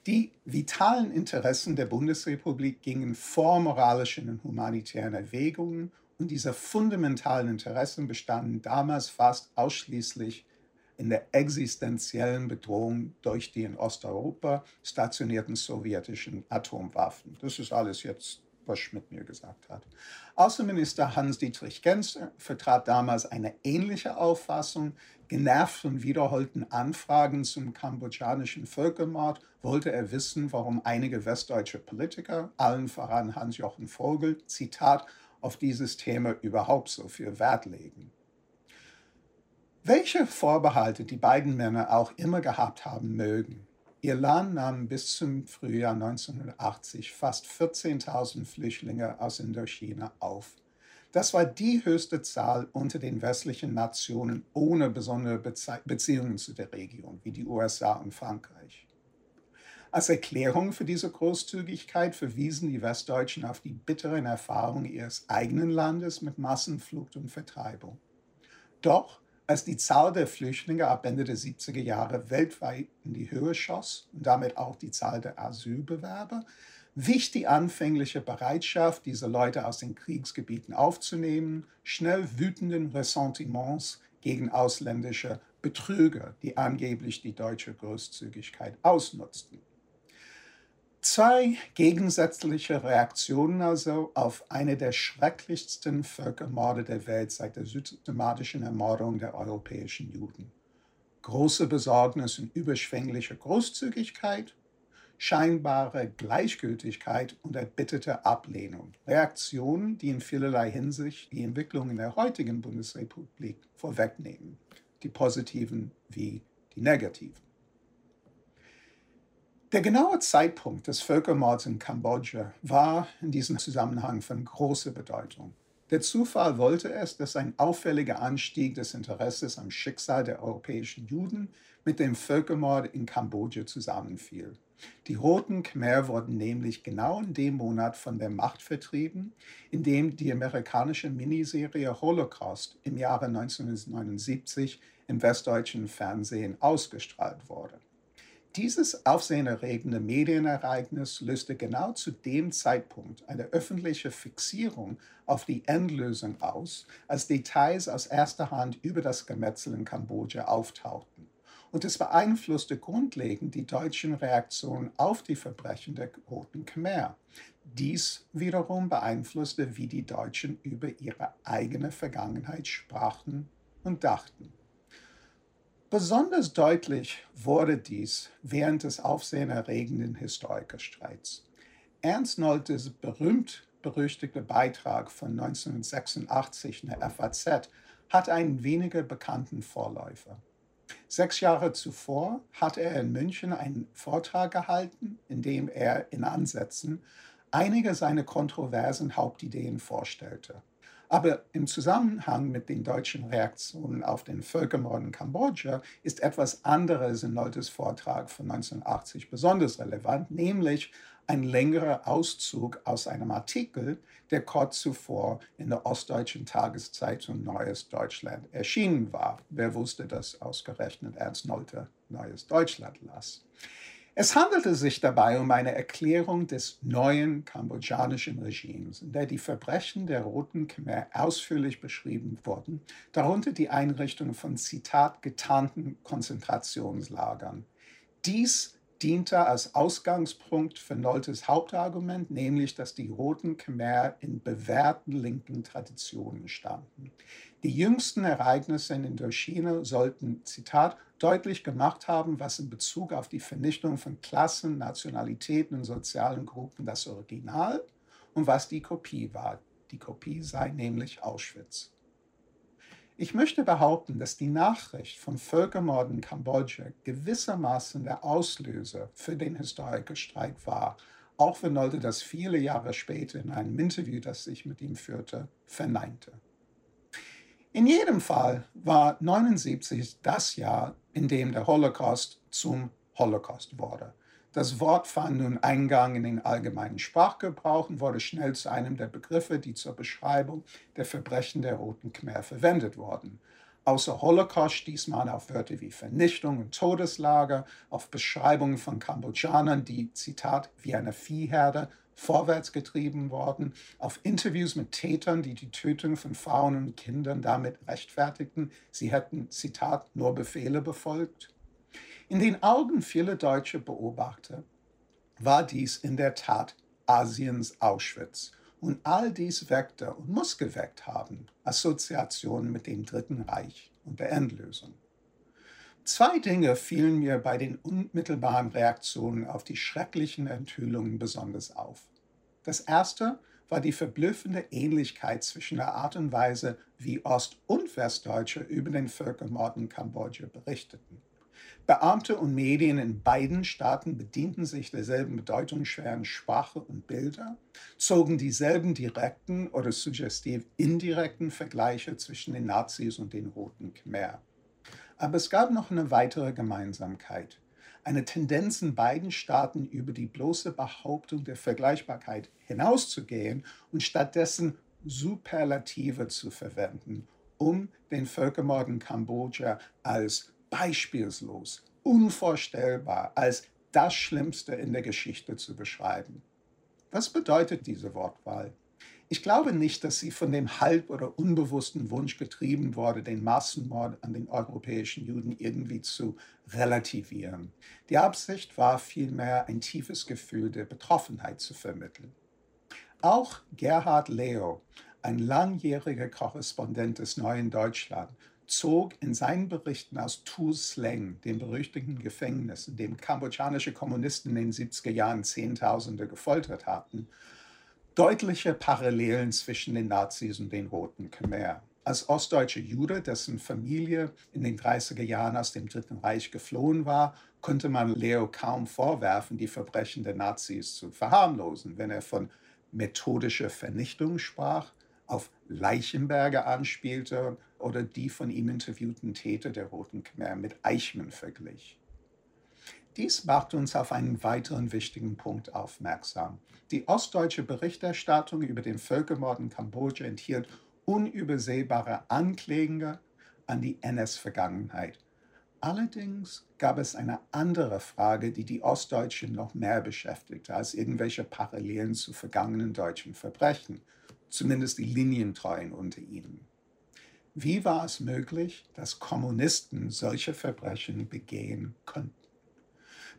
Die vitalen Interessen der Bundesrepublik gingen vor moralischen und humanitären Erwägungen und diese fundamentalen Interessen bestanden damals fast ausschließlich in der existenziellen Bedrohung durch die in Osteuropa stationierten sowjetischen Atomwaffen. Das ist alles jetzt Bush mit mir gesagt hat. Außenminister Hans-Dietrich Genscher vertrat damals eine ähnliche Auffassung. Genervt von wiederholten Anfragen zum kambodschanischen Völkermord wollte er wissen, warum einige westdeutsche Politiker, allen voran Hans-Jochen Vogel, Zitat, auf dieses Thema überhaupt so viel Wert legen. Welche Vorbehalte die beiden Männer auch immer gehabt haben mögen, ihr Land nahm bis zum Frühjahr 1980 fast 14.000 Flüchtlinge aus Indochina auf. Das war die höchste Zahl unter den westlichen Nationen ohne besondere Bezie Beziehungen zu der Region, wie die USA und Frankreich. Als Erklärung für diese Großzügigkeit verwiesen die Westdeutschen auf die bitteren Erfahrungen ihres eigenen Landes mit Massenflucht und Vertreibung. Doch als die Zahl der Flüchtlinge ab Ende der 70er Jahre weltweit in die Höhe schoss und damit auch die Zahl der Asylbewerber, wich die anfängliche Bereitschaft, diese Leute aus den Kriegsgebieten aufzunehmen, schnell wütenden Ressentiments gegen ausländische Betrüger, die angeblich die deutsche Großzügigkeit ausnutzten. Zwei gegensätzliche Reaktionen also auf eine der schrecklichsten Völkermorde der Welt seit der systematischen Ermordung der europäischen Juden. Große Besorgnis und überschwängliche Großzügigkeit, scheinbare Gleichgültigkeit und erbitterte Ablehnung. Reaktionen, die in vielerlei Hinsicht die Entwicklung in der heutigen Bundesrepublik vorwegnehmen, die positiven wie die negativen. Der genaue Zeitpunkt des Völkermords in Kambodscha war in diesem Zusammenhang von großer Bedeutung. Der Zufall wollte es, dass ein auffälliger Anstieg des Interesses am Schicksal der europäischen Juden mit dem Völkermord in Kambodscha zusammenfiel. Die Roten Khmer wurden nämlich genau in dem Monat von der Macht vertrieben, in dem die amerikanische Miniserie Holocaust im Jahre 1979 im westdeutschen Fernsehen ausgestrahlt wurde. Dieses aufsehenerregende Medienereignis löste genau zu dem Zeitpunkt eine öffentliche Fixierung auf die Endlösung aus, als Details aus erster Hand über das Gemetzel in Kambodscha auftauchten. Und es beeinflusste grundlegend die deutschen Reaktionen auf die Verbrechen der Roten Khmer. Dies wiederum beeinflusste, wie die Deutschen über ihre eigene Vergangenheit sprachen und dachten. Besonders deutlich wurde dies während des aufsehenerregenden Historikerstreits. Ernst Noltes berühmt-berüchtigter Beitrag von 1986 in der FAZ hat einen weniger bekannten Vorläufer. Sechs Jahre zuvor hatte er in München einen Vortrag gehalten, in dem er in Ansätzen einige seiner kontroversen Hauptideen vorstellte. Aber im Zusammenhang mit den deutschen Reaktionen auf den Völkermord in Kambodscha ist etwas anderes in Leutes Vortrag von 1980 besonders relevant, nämlich ein längerer Auszug aus einem Artikel, der kurz zuvor in der Ostdeutschen Tageszeitung Neues Deutschland erschienen war. Wer wusste, dass ausgerechnet Ernst Nolte Neues Deutschland las? Es handelte sich dabei um eine Erklärung des neuen kambodschanischen Regimes, in der die Verbrechen der Roten Khmer ausführlich beschrieben wurden, darunter die Einrichtung von Zitat getarnten Konzentrationslagern. Dies diente als Ausgangspunkt für Noltes Hauptargument, nämlich dass die Roten Khmer in bewährten linken Traditionen standen. Die jüngsten Ereignisse in Indochina sollten, Zitat, deutlich gemacht haben, was in Bezug auf die Vernichtung von Klassen, Nationalitäten und sozialen Gruppen das Original und was die Kopie war. Die Kopie sei nämlich Auschwitz. Ich möchte behaupten, dass die Nachricht vom Völkermord in Kambodscha gewissermaßen der Auslöser für den Historikerstreik war, auch wenn Nolte das viele Jahre später in einem Interview, das ich mit ihm führte, verneinte. In jedem Fall war 79 das Jahr, in dem der Holocaust zum Holocaust wurde. Das Wort fand nun Eingang in den allgemeinen Sprachgebrauch und wurde schnell zu einem der Begriffe, die zur Beschreibung der Verbrechen der Roten Khmer verwendet wurden. Außer Holocaust stieß man auf Wörter wie Vernichtung und Todeslager, auf Beschreibungen von Kambodschanern, die, Zitat, wie eine Viehherde vorwärts getrieben worden, auf Interviews mit Tätern, die die Tötung von Frauen und Kindern damit rechtfertigten, sie hätten, Zitat, nur Befehle befolgt. In den Augen vieler deutscher Beobachter war dies in der Tat Asiens Auschwitz. Und all dies weckte und muss geweckt haben Assoziationen mit dem Dritten Reich und der Endlösung. Zwei Dinge fielen mir bei den unmittelbaren Reaktionen auf die schrecklichen Enthüllungen besonders auf. Das erste war die verblüffende Ähnlichkeit zwischen der Art und Weise, wie Ost- und Westdeutsche über den Völkermord in Kambodscha berichteten. Beamte und Medien in beiden Staaten bedienten sich derselben bedeutungsschweren Sprache und Bilder, zogen dieselben direkten oder suggestiv indirekten Vergleiche zwischen den Nazis und den Roten Khmer. Aber es gab noch eine weitere Gemeinsamkeit. Eine Tendenz in beiden Staaten über die bloße Behauptung der Vergleichbarkeit hinauszugehen und stattdessen Superlative zu verwenden, um den Völkermord in Kambodscha als beispielslos, unvorstellbar, als das Schlimmste in der Geschichte zu beschreiben. Was bedeutet diese Wortwahl? Ich glaube nicht, dass sie von dem halb- oder unbewussten Wunsch getrieben wurde, den Massenmord an den europäischen Juden irgendwie zu relativieren. Die Absicht war vielmehr, ein tiefes Gefühl der Betroffenheit zu vermitteln. Auch Gerhard Leo, ein langjähriger Korrespondent des Neuen Deutschland, zog in seinen Berichten aus Tu Sleng, dem berüchtigten Gefängnis, in dem kambodschanische Kommunisten in den 70er Jahren Zehntausende gefoltert hatten, deutliche Parallelen zwischen den Nazis und den Roten Khmer. Als ostdeutsche Jude, dessen Familie in den 30er Jahren aus dem Dritten Reich geflohen war, konnte man Leo kaum vorwerfen, die Verbrechen der Nazis zu verharmlosen, wenn er von methodischer Vernichtung sprach auf Leichenberger anspielte oder die von ihm interviewten Täter der Roten Khmer mit Eichmann verglich. Dies macht uns auf einen weiteren wichtigen Punkt aufmerksam. Die ostdeutsche Berichterstattung über den Völkermord in Kambodscha enthielt unübersehbare Ankläge an die NS-Vergangenheit. Allerdings gab es eine andere Frage, die die Ostdeutschen noch mehr beschäftigte als irgendwelche Parallelen zu vergangenen deutschen Verbrechen zumindest die Linientreuen unter ihnen. Wie war es möglich, dass Kommunisten solche Verbrechen begehen konnten?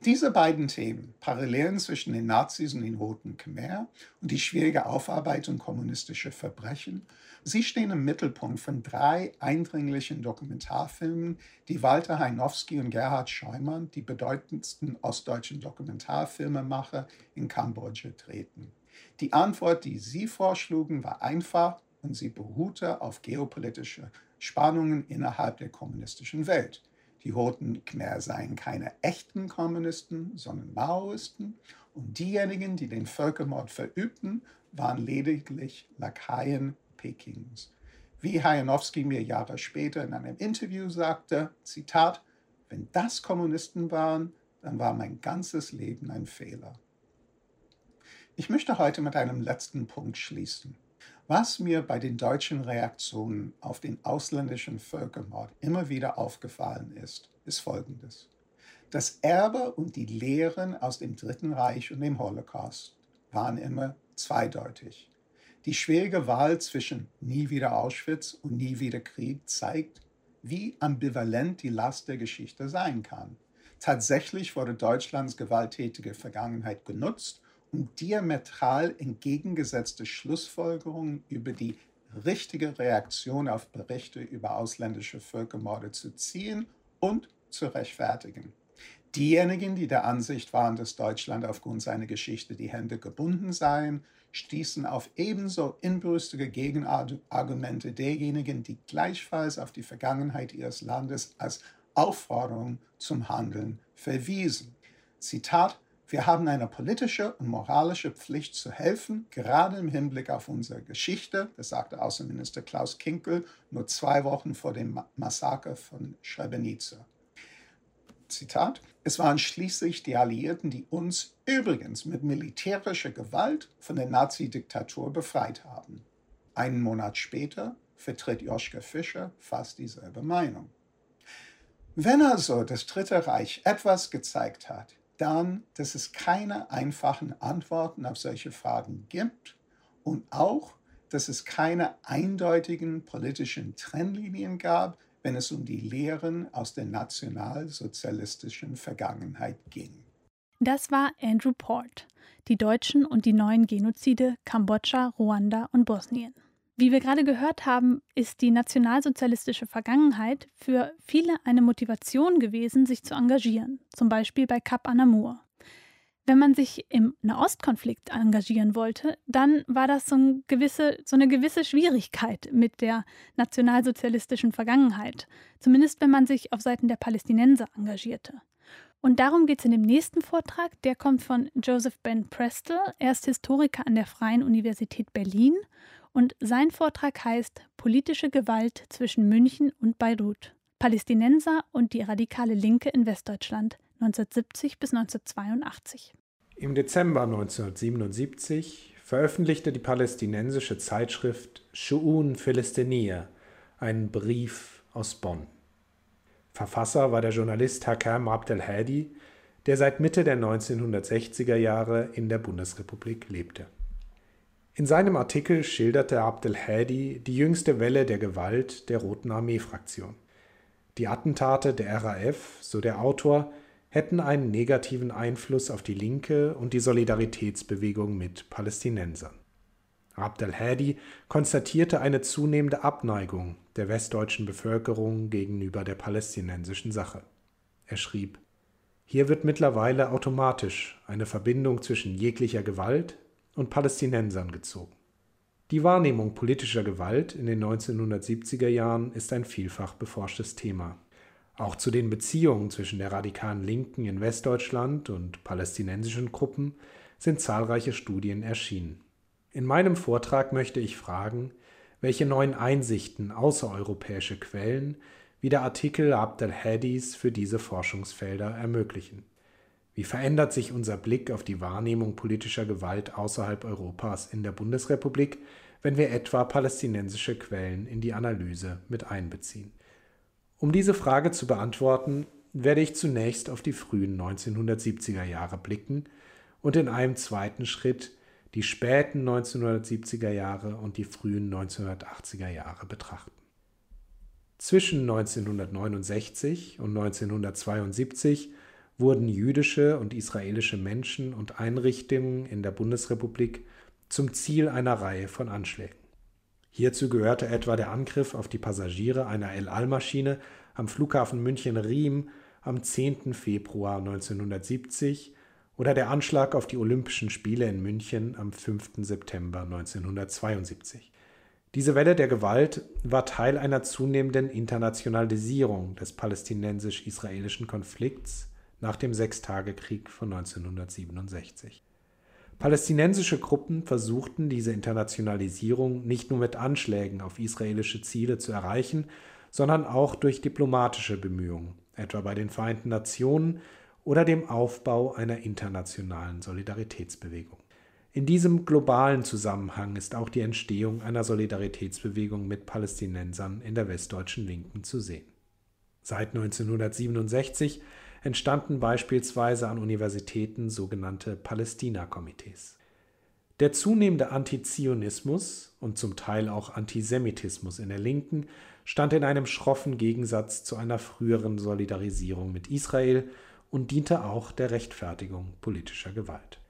Diese beiden Themen, Parallelen zwischen den Nazis und den Roten Khmer und die schwierige Aufarbeitung kommunistischer Verbrechen, sie stehen im Mittelpunkt von drei eindringlichen Dokumentarfilmen, die Walter Heinowski und Gerhard Scheumann, die bedeutendsten ostdeutschen Dokumentarfilmemacher in Kambodscha, treten. Die Antwort, die sie vorschlugen, war einfach und sie beruhte auf geopolitische Spannungen innerhalb der kommunistischen Welt. Die Roten Khmer seien keine echten Kommunisten, sondern Maoisten und diejenigen, die den Völkermord verübten, waren lediglich Lakaien Pekings. Wie Hajanowski mir Jahre später in einem Interview sagte, Zitat, wenn das Kommunisten waren, dann war mein ganzes Leben ein Fehler. Ich möchte heute mit einem letzten Punkt schließen. Was mir bei den deutschen Reaktionen auf den ausländischen Völkermord immer wieder aufgefallen ist, ist Folgendes. Das Erbe und die Lehren aus dem Dritten Reich und dem Holocaust waren immer zweideutig. Die schwierige Wahl zwischen nie wieder Auschwitz und nie wieder Krieg zeigt, wie ambivalent die Last der Geschichte sein kann. Tatsächlich wurde Deutschlands gewalttätige Vergangenheit genutzt, diametral entgegengesetzte Schlussfolgerungen über die richtige Reaktion auf Berichte über ausländische Völkermorde zu ziehen und zu rechtfertigen. Diejenigen, die der Ansicht waren, dass Deutschland aufgrund seiner Geschichte die Hände gebunden seien, stießen auf ebenso inbrüstige Gegenargumente derjenigen, die gleichfalls auf die Vergangenheit ihres Landes als Aufforderung zum Handeln verwiesen. Zitat wir haben eine politische und moralische Pflicht zu helfen, gerade im Hinblick auf unsere Geschichte, das sagte Außenminister Klaus Kinkel nur zwei Wochen vor dem Massaker von Srebrenica. Zitat, es waren schließlich die Alliierten, die uns übrigens mit militärischer Gewalt von der Nazi-Diktatur befreit haben. Einen Monat später vertritt Joschka Fischer fast dieselbe Meinung. Wenn also das Dritte Reich etwas gezeigt hat, dann, dass es keine einfachen Antworten auf solche Fragen gibt und auch, dass es keine eindeutigen politischen Trennlinien gab, wenn es um die Lehren aus der nationalsozialistischen Vergangenheit ging. Das war Andrew Port, die Deutschen und die neuen Genozide Kambodscha, Ruanda und Bosnien. Wie wir gerade gehört haben, ist die nationalsozialistische Vergangenheit für viele eine Motivation gewesen, sich zu engagieren, zum Beispiel bei Kap Anamur. Wenn man sich im Nahostkonflikt engagieren wollte, dann war das so, ein gewisse, so eine gewisse Schwierigkeit mit der nationalsozialistischen Vergangenheit, zumindest wenn man sich auf Seiten der Palästinenser engagierte. Und darum geht es in dem nächsten Vortrag. Der kommt von Joseph Ben Prestel. Er ist Historiker an der Freien Universität Berlin und sein Vortrag heißt Politische Gewalt zwischen München und Beirut. Palästinenser und die radikale Linke in Westdeutschland 1970 bis 1982. Im Dezember 1977 veröffentlichte die palästinensische Zeitschrift Shu'un Philistiniya einen Brief aus Bonn. Verfasser war der Journalist Hakam Abdel Hadi, der seit Mitte der 1960er Jahre in der Bundesrepublik lebte. In seinem Artikel schilderte Abdel Hadi die jüngste Welle der Gewalt der Roten Armee-Fraktion. Die Attentate der RAF, so der Autor, hätten einen negativen Einfluss auf die Linke und die Solidaritätsbewegung mit Palästinensern. Abdel Hadi konstatierte eine zunehmende Abneigung der westdeutschen Bevölkerung gegenüber der palästinensischen Sache. Er schrieb: Hier wird mittlerweile automatisch eine Verbindung zwischen jeglicher Gewalt und Palästinensern gezogen. Die Wahrnehmung politischer Gewalt in den 1970er Jahren ist ein vielfach beforschtes Thema. Auch zu den Beziehungen zwischen der radikalen Linken in Westdeutschland und palästinensischen Gruppen sind zahlreiche Studien erschienen. In meinem Vortrag möchte ich fragen, welche neuen Einsichten außereuropäische Quellen wie der Artikel Abdel Hadis für diese Forschungsfelder ermöglichen. Wie verändert sich unser Blick auf die Wahrnehmung politischer Gewalt außerhalb Europas in der Bundesrepublik, wenn wir etwa palästinensische Quellen in die Analyse mit einbeziehen? Um diese Frage zu beantworten, werde ich zunächst auf die frühen 1970er Jahre blicken und in einem zweiten Schritt die späten 1970er Jahre und die frühen 1980er Jahre betrachten. Zwischen 1969 und 1972 wurden jüdische und israelische Menschen und Einrichtungen in der Bundesrepublik zum Ziel einer Reihe von Anschlägen. Hierzu gehörte etwa der Angriff auf die Passagiere einer El Al-Maschine am Flughafen München-Riem am 10. Februar 1970 oder der Anschlag auf die Olympischen Spiele in München am 5. September 1972. Diese Welle der Gewalt war Teil einer zunehmenden Internationalisierung des palästinensisch-israelischen Konflikts nach dem Sechstagekrieg von 1967. Palästinensische Gruppen versuchten diese Internationalisierung nicht nur mit Anschlägen auf israelische Ziele zu erreichen, sondern auch durch diplomatische Bemühungen, etwa bei den Vereinten Nationen oder dem Aufbau einer internationalen Solidaritätsbewegung. In diesem globalen Zusammenhang ist auch die Entstehung einer Solidaritätsbewegung mit Palästinensern in der westdeutschen Linken zu sehen. Seit 1967 entstanden beispielsweise an Universitäten sogenannte Palästina-Komitees. Der zunehmende Antizionismus und zum Teil auch Antisemitismus in der Linken stand in einem schroffen Gegensatz zu einer früheren Solidarisierung mit Israel und diente auch der Rechtfertigung politischer Gewalt.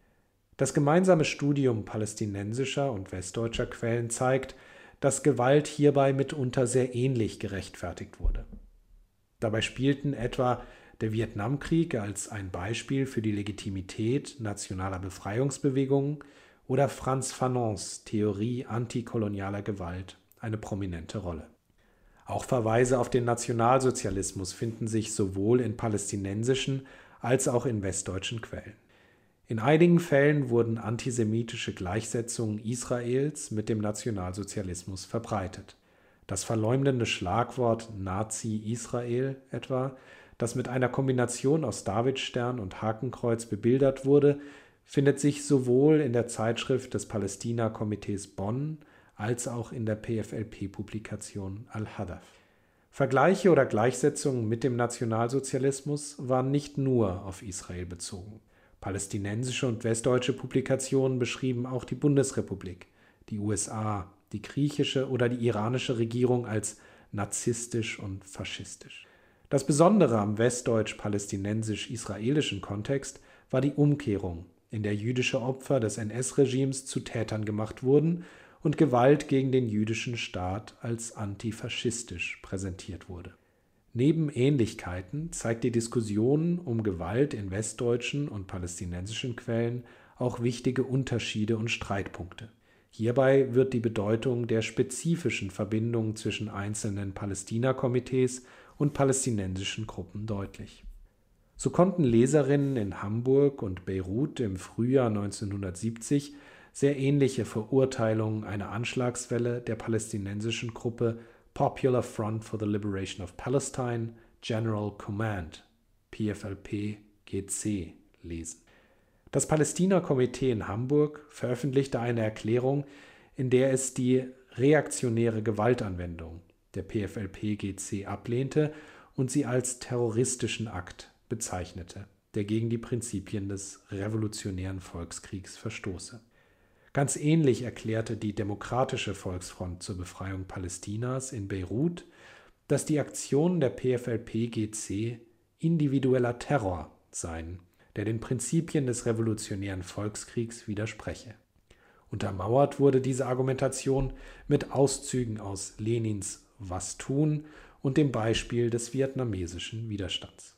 Das gemeinsame Studium palästinensischer und westdeutscher Quellen zeigt, dass Gewalt hierbei mitunter sehr ähnlich gerechtfertigt wurde. Dabei spielten etwa der Vietnamkrieg als ein Beispiel für die Legitimität nationaler Befreiungsbewegungen oder Franz Fanons Theorie antikolonialer Gewalt eine prominente Rolle. Auch Verweise auf den Nationalsozialismus finden sich sowohl in palästinensischen als auch in westdeutschen Quellen. In einigen Fällen wurden antisemitische Gleichsetzungen Israels mit dem Nationalsozialismus verbreitet. Das verleumdende Schlagwort Nazi-Israel etwa das mit einer Kombination aus Davidstern und Hakenkreuz bebildert wurde, findet sich sowohl in der Zeitschrift des Palästina-Komitees Bonn als auch in der PFLP-Publikation Al-Hadaf. Vergleiche oder Gleichsetzungen mit dem Nationalsozialismus waren nicht nur auf Israel bezogen. Palästinensische und westdeutsche Publikationen beschrieben auch die Bundesrepublik, die USA, die griechische oder die iranische Regierung als narzisstisch und faschistisch. Das Besondere am westdeutsch-palästinensisch-israelischen Kontext war die Umkehrung, in der jüdische Opfer des NS-Regimes zu Tätern gemacht wurden und Gewalt gegen den jüdischen Staat als antifaschistisch präsentiert wurde. Neben Ähnlichkeiten zeigt die Diskussion um Gewalt in westdeutschen und palästinensischen Quellen auch wichtige Unterschiede und Streitpunkte. Hierbei wird die Bedeutung der spezifischen Verbindungen zwischen einzelnen Palästina-Komitees und palästinensischen Gruppen deutlich. So konnten Leserinnen in Hamburg und Beirut im Frühjahr 1970 sehr ähnliche Verurteilungen einer Anschlagswelle der palästinensischen Gruppe Popular Front for the Liberation of Palestine General Command PFLP GC lesen. Das Palästina-Komitee in Hamburg veröffentlichte eine Erklärung, in der es die reaktionäre Gewaltanwendung der PFLP-GC ablehnte und sie als terroristischen Akt bezeichnete, der gegen die Prinzipien des revolutionären Volkskriegs verstoße. Ganz ähnlich erklärte die Demokratische Volksfront zur Befreiung Palästinas in Beirut, dass die Aktionen der PFLP-GC individueller Terror seien, der den Prinzipien des revolutionären Volkskriegs widerspreche. Untermauert wurde diese Argumentation mit Auszügen aus Lenins Was tun und dem Beispiel des vietnamesischen Widerstands.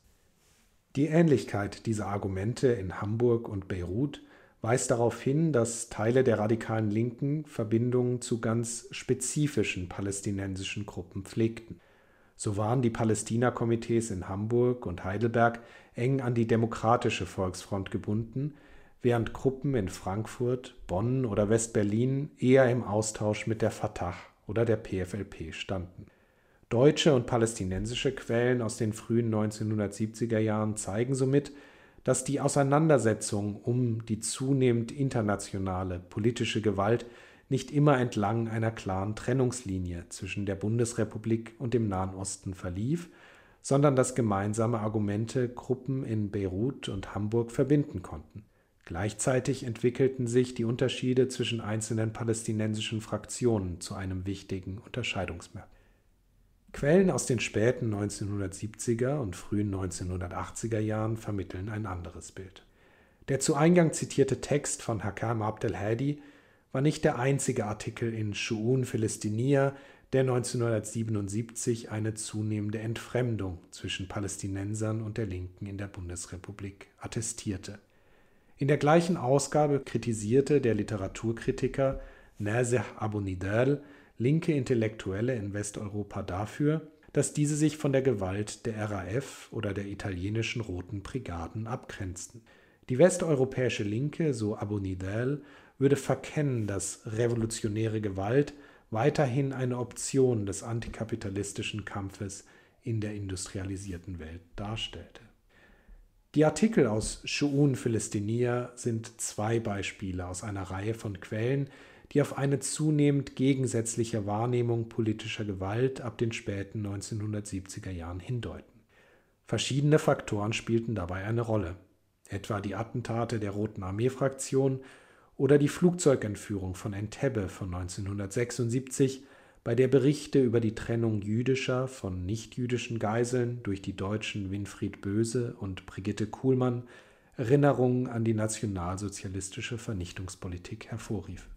Die Ähnlichkeit dieser Argumente in Hamburg und Beirut weist darauf hin, dass Teile der radikalen Linken Verbindungen zu ganz spezifischen palästinensischen Gruppen pflegten. So waren die Palästina-Komitees in Hamburg und Heidelberg eng an die Demokratische Volksfront gebunden, während Gruppen in Frankfurt, Bonn oder West-Berlin eher im Austausch mit der Fatah oder der PFLP standen Deutsche und palästinensische Quellen aus den frühen 1970er Jahren zeigen somit, dass die Auseinandersetzung um die zunehmend internationale politische Gewalt nicht immer entlang einer klaren Trennungslinie zwischen der Bundesrepublik und dem Nahen Osten verlief, sondern dass gemeinsame Argumente Gruppen in Beirut und Hamburg verbinden konnten. Gleichzeitig entwickelten sich die Unterschiede zwischen einzelnen palästinensischen Fraktionen zu einem wichtigen Unterscheidungsmerkmal. Quellen aus den späten 1970er und frühen 1980er Jahren vermitteln ein anderes Bild. Der zu Eingang zitierte Text von Hakam Abdel-Hadi war nicht der einzige Artikel in Shu'un Philistinia, der 1977 eine zunehmende Entfremdung zwischen Palästinensern und der Linken in der Bundesrepublik attestierte. In der gleichen Ausgabe kritisierte der Literaturkritiker Nazih Abu Nidal linke Intellektuelle in Westeuropa dafür, dass diese sich von der Gewalt der RAF oder der italienischen Roten Brigaden abgrenzten. Die westeuropäische Linke, so Abonidal, würde verkennen, dass revolutionäre Gewalt weiterhin eine Option des antikapitalistischen Kampfes in der industrialisierten Welt darstellte. Die Artikel aus Shu'un Philistinia sind zwei Beispiele aus einer Reihe von Quellen, die auf eine zunehmend gegensätzliche Wahrnehmung politischer Gewalt ab den späten 1970er Jahren hindeuten. Verschiedene Faktoren spielten dabei eine Rolle, etwa die Attentate der Roten Armee-Fraktion oder die Flugzeugentführung von Entebbe von 1976, bei der Berichte über die Trennung jüdischer von nichtjüdischen Geiseln durch die Deutschen Winfried Böse und Brigitte Kuhlmann Erinnerungen an die nationalsozialistische Vernichtungspolitik hervorriefen.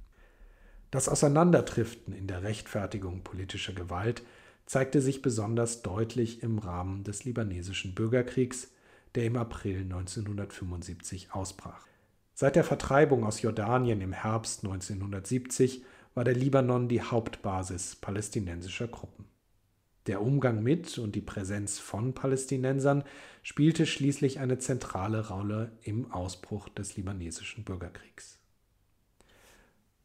Das Auseinanderdriften in der Rechtfertigung politischer Gewalt zeigte sich besonders deutlich im Rahmen des libanesischen Bürgerkriegs, der im April 1975 ausbrach. Seit der Vertreibung aus Jordanien im Herbst 1970 war der Libanon die Hauptbasis palästinensischer Gruppen. Der Umgang mit und die Präsenz von Palästinensern spielte schließlich eine zentrale Rolle im Ausbruch des libanesischen Bürgerkriegs.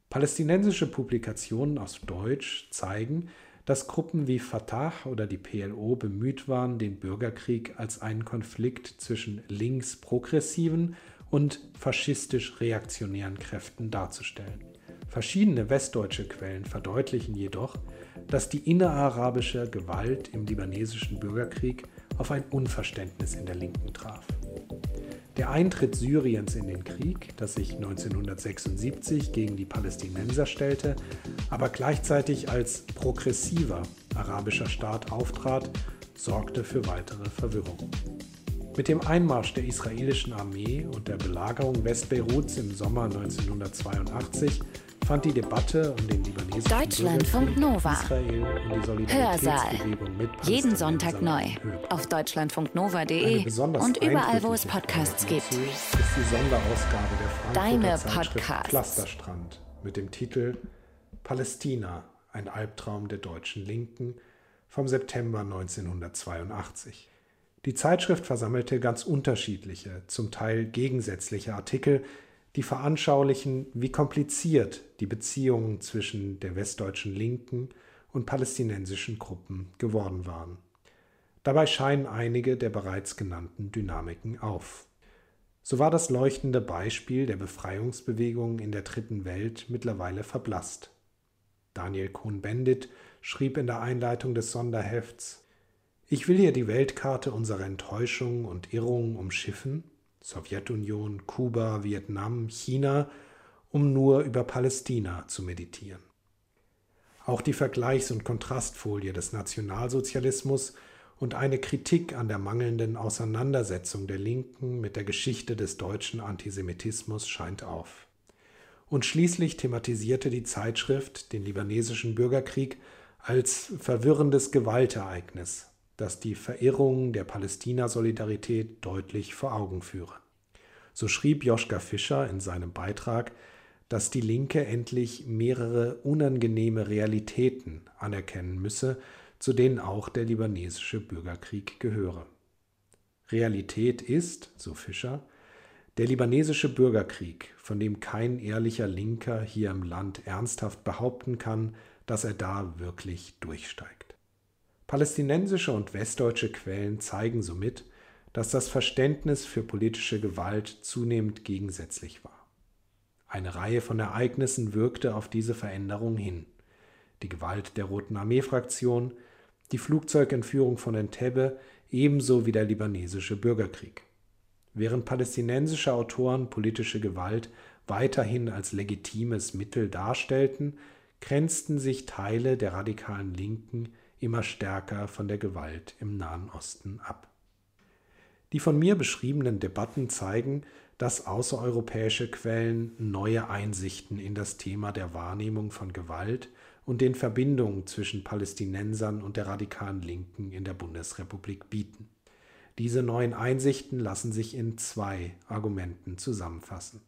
Palästinensische Publikationen auf Deutsch zeigen, dass Gruppen wie Fatah oder die PLO bemüht waren, den Bürgerkrieg als einen Konflikt zwischen links-progressiven und faschistisch-reaktionären Kräften darzustellen. Verschiedene westdeutsche Quellen verdeutlichen jedoch, dass die innerarabische Gewalt im libanesischen Bürgerkrieg auf ein Unverständnis in der Linken traf. Der Eintritt Syriens in den Krieg, das sich 1976 gegen die Palästinenser stellte, aber gleichzeitig als progressiver arabischer Staat auftrat, sorgte für weitere Verwirrung. Mit dem Einmarsch der israelischen Armee und der Belagerung Westbeiruts im Sommer 1982 fand die Debatte um den libanesischen Deutschlandfunk Nova. Hörsaal. Jeden Sonntag neu. Auf deutschlandfunknova.de und überall, wo es Podcasts gibt. Ist die Sonderausgabe der Deine Podcasts. Pflasterstrand mit dem Titel Palästina, ein Albtraum der deutschen Linken vom September 1982. Die Zeitschrift versammelte ganz unterschiedliche, zum Teil gegensätzliche Artikel, die veranschaulichen, wie kompliziert die Beziehungen zwischen der westdeutschen Linken und palästinensischen Gruppen geworden waren. Dabei scheinen einige der bereits genannten Dynamiken auf. So war das leuchtende Beispiel der Befreiungsbewegung in der Dritten Welt mittlerweile verblasst. Daniel Cohn-Bendit schrieb in der Einleitung des Sonderhefts Ich will hier die Weltkarte unserer Enttäuschungen und Irrungen umschiffen Sowjetunion, Kuba, Vietnam, China, um nur über Palästina zu meditieren. Auch die Vergleichs- und Kontrastfolie des Nationalsozialismus und eine Kritik an der mangelnden Auseinandersetzung der Linken mit der Geschichte des deutschen Antisemitismus scheint auf. Und schließlich thematisierte die Zeitschrift den libanesischen Bürgerkrieg als verwirrendes Gewaltereignis, das die Verirrungen der Palästina-Solidarität deutlich vor Augen führe. So schrieb Joschka Fischer in seinem Beitrag, dass die Linke endlich mehrere unangenehme Realitäten anerkennen müsse, zu denen auch der libanesische Bürgerkrieg gehöre. Realität ist, so Fischer, der libanesische Bürgerkrieg, von dem kein ehrlicher Linker hier im Land ernsthaft behaupten kann, dass er da wirklich durchsteigt. Palästinensische und westdeutsche Quellen zeigen somit, dass das Verständnis für politische Gewalt zunehmend gegensätzlich war. Eine Reihe von Ereignissen wirkte auf diese Veränderung hin. Die Gewalt der Roten Armee-Fraktion, die Flugzeugentführung von Entebbe ebenso wie der libanesische Bürgerkrieg. Während palästinensische Autoren politische Gewalt weiterhin als legitimes Mittel darstellten, grenzten sich Teile der radikalen Linken immer stärker von der Gewalt im Nahen Osten ab. Die von mir beschriebenen Debatten zeigen, dass außereuropäische Quellen neue Einsichten in das Thema der Wahrnehmung von Gewalt und den Verbindungen zwischen Palästinensern und der radikalen Linken in der Bundesrepublik bieten. Diese neuen Einsichten lassen sich in zwei Argumenten zusammenfassen.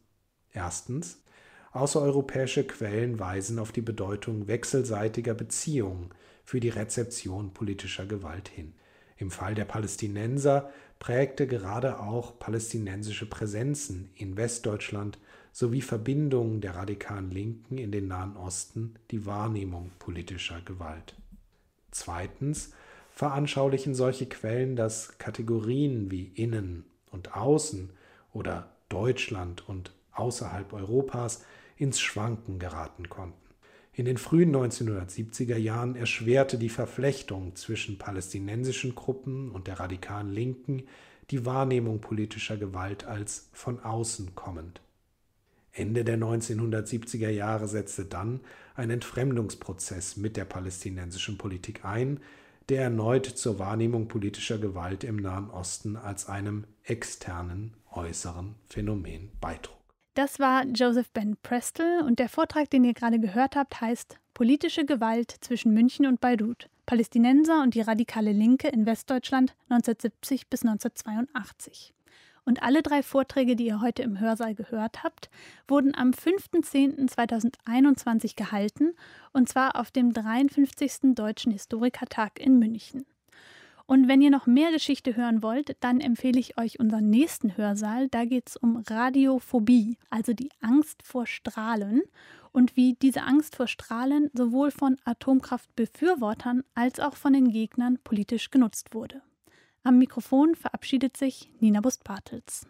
Erstens, außereuropäische Quellen weisen auf die Bedeutung wechselseitiger Beziehungen für die Rezeption politischer Gewalt hin. Im Fall der Palästinenser prägte gerade auch palästinensische Präsenzen in Westdeutschland sowie Verbindungen der radikalen Linken in den Nahen Osten die Wahrnehmung politischer Gewalt. Zweitens veranschaulichen solche Quellen, dass Kategorien wie Innen und Außen oder Deutschland und außerhalb Europas ins Schwanken geraten konnten. In den frühen 1970er Jahren erschwerte die Verflechtung zwischen palästinensischen Gruppen und der radikalen Linken die Wahrnehmung politischer Gewalt als von außen kommend. Ende der 1970er Jahre setzte dann ein Entfremdungsprozess mit der palästinensischen Politik ein, der erneut zur Wahrnehmung politischer Gewalt im Nahen Osten als einem externen, äußeren Phänomen beitrug. Das war Joseph Ben Prestel und der Vortrag, den ihr gerade gehört habt, heißt Politische Gewalt zwischen München und Beirut. Palästinenser und die radikale Linke in Westdeutschland 1970 bis 1982. Und alle drei Vorträge, die ihr heute im Hörsaal gehört habt, wurden am 5.10.2021 gehalten, und zwar auf dem 53. Deutschen Historikertag in München. Und wenn ihr noch mehr Geschichte hören wollt, dann empfehle ich euch unseren nächsten Hörsaal. Da geht es um Radiophobie, also die Angst vor Strahlen und wie diese Angst vor Strahlen sowohl von Atomkraftbefürwortern als auch von den Gegnern politisch genutzt wurde. Am Mikrofon verabschiedet sich Nina Bust-Bartels.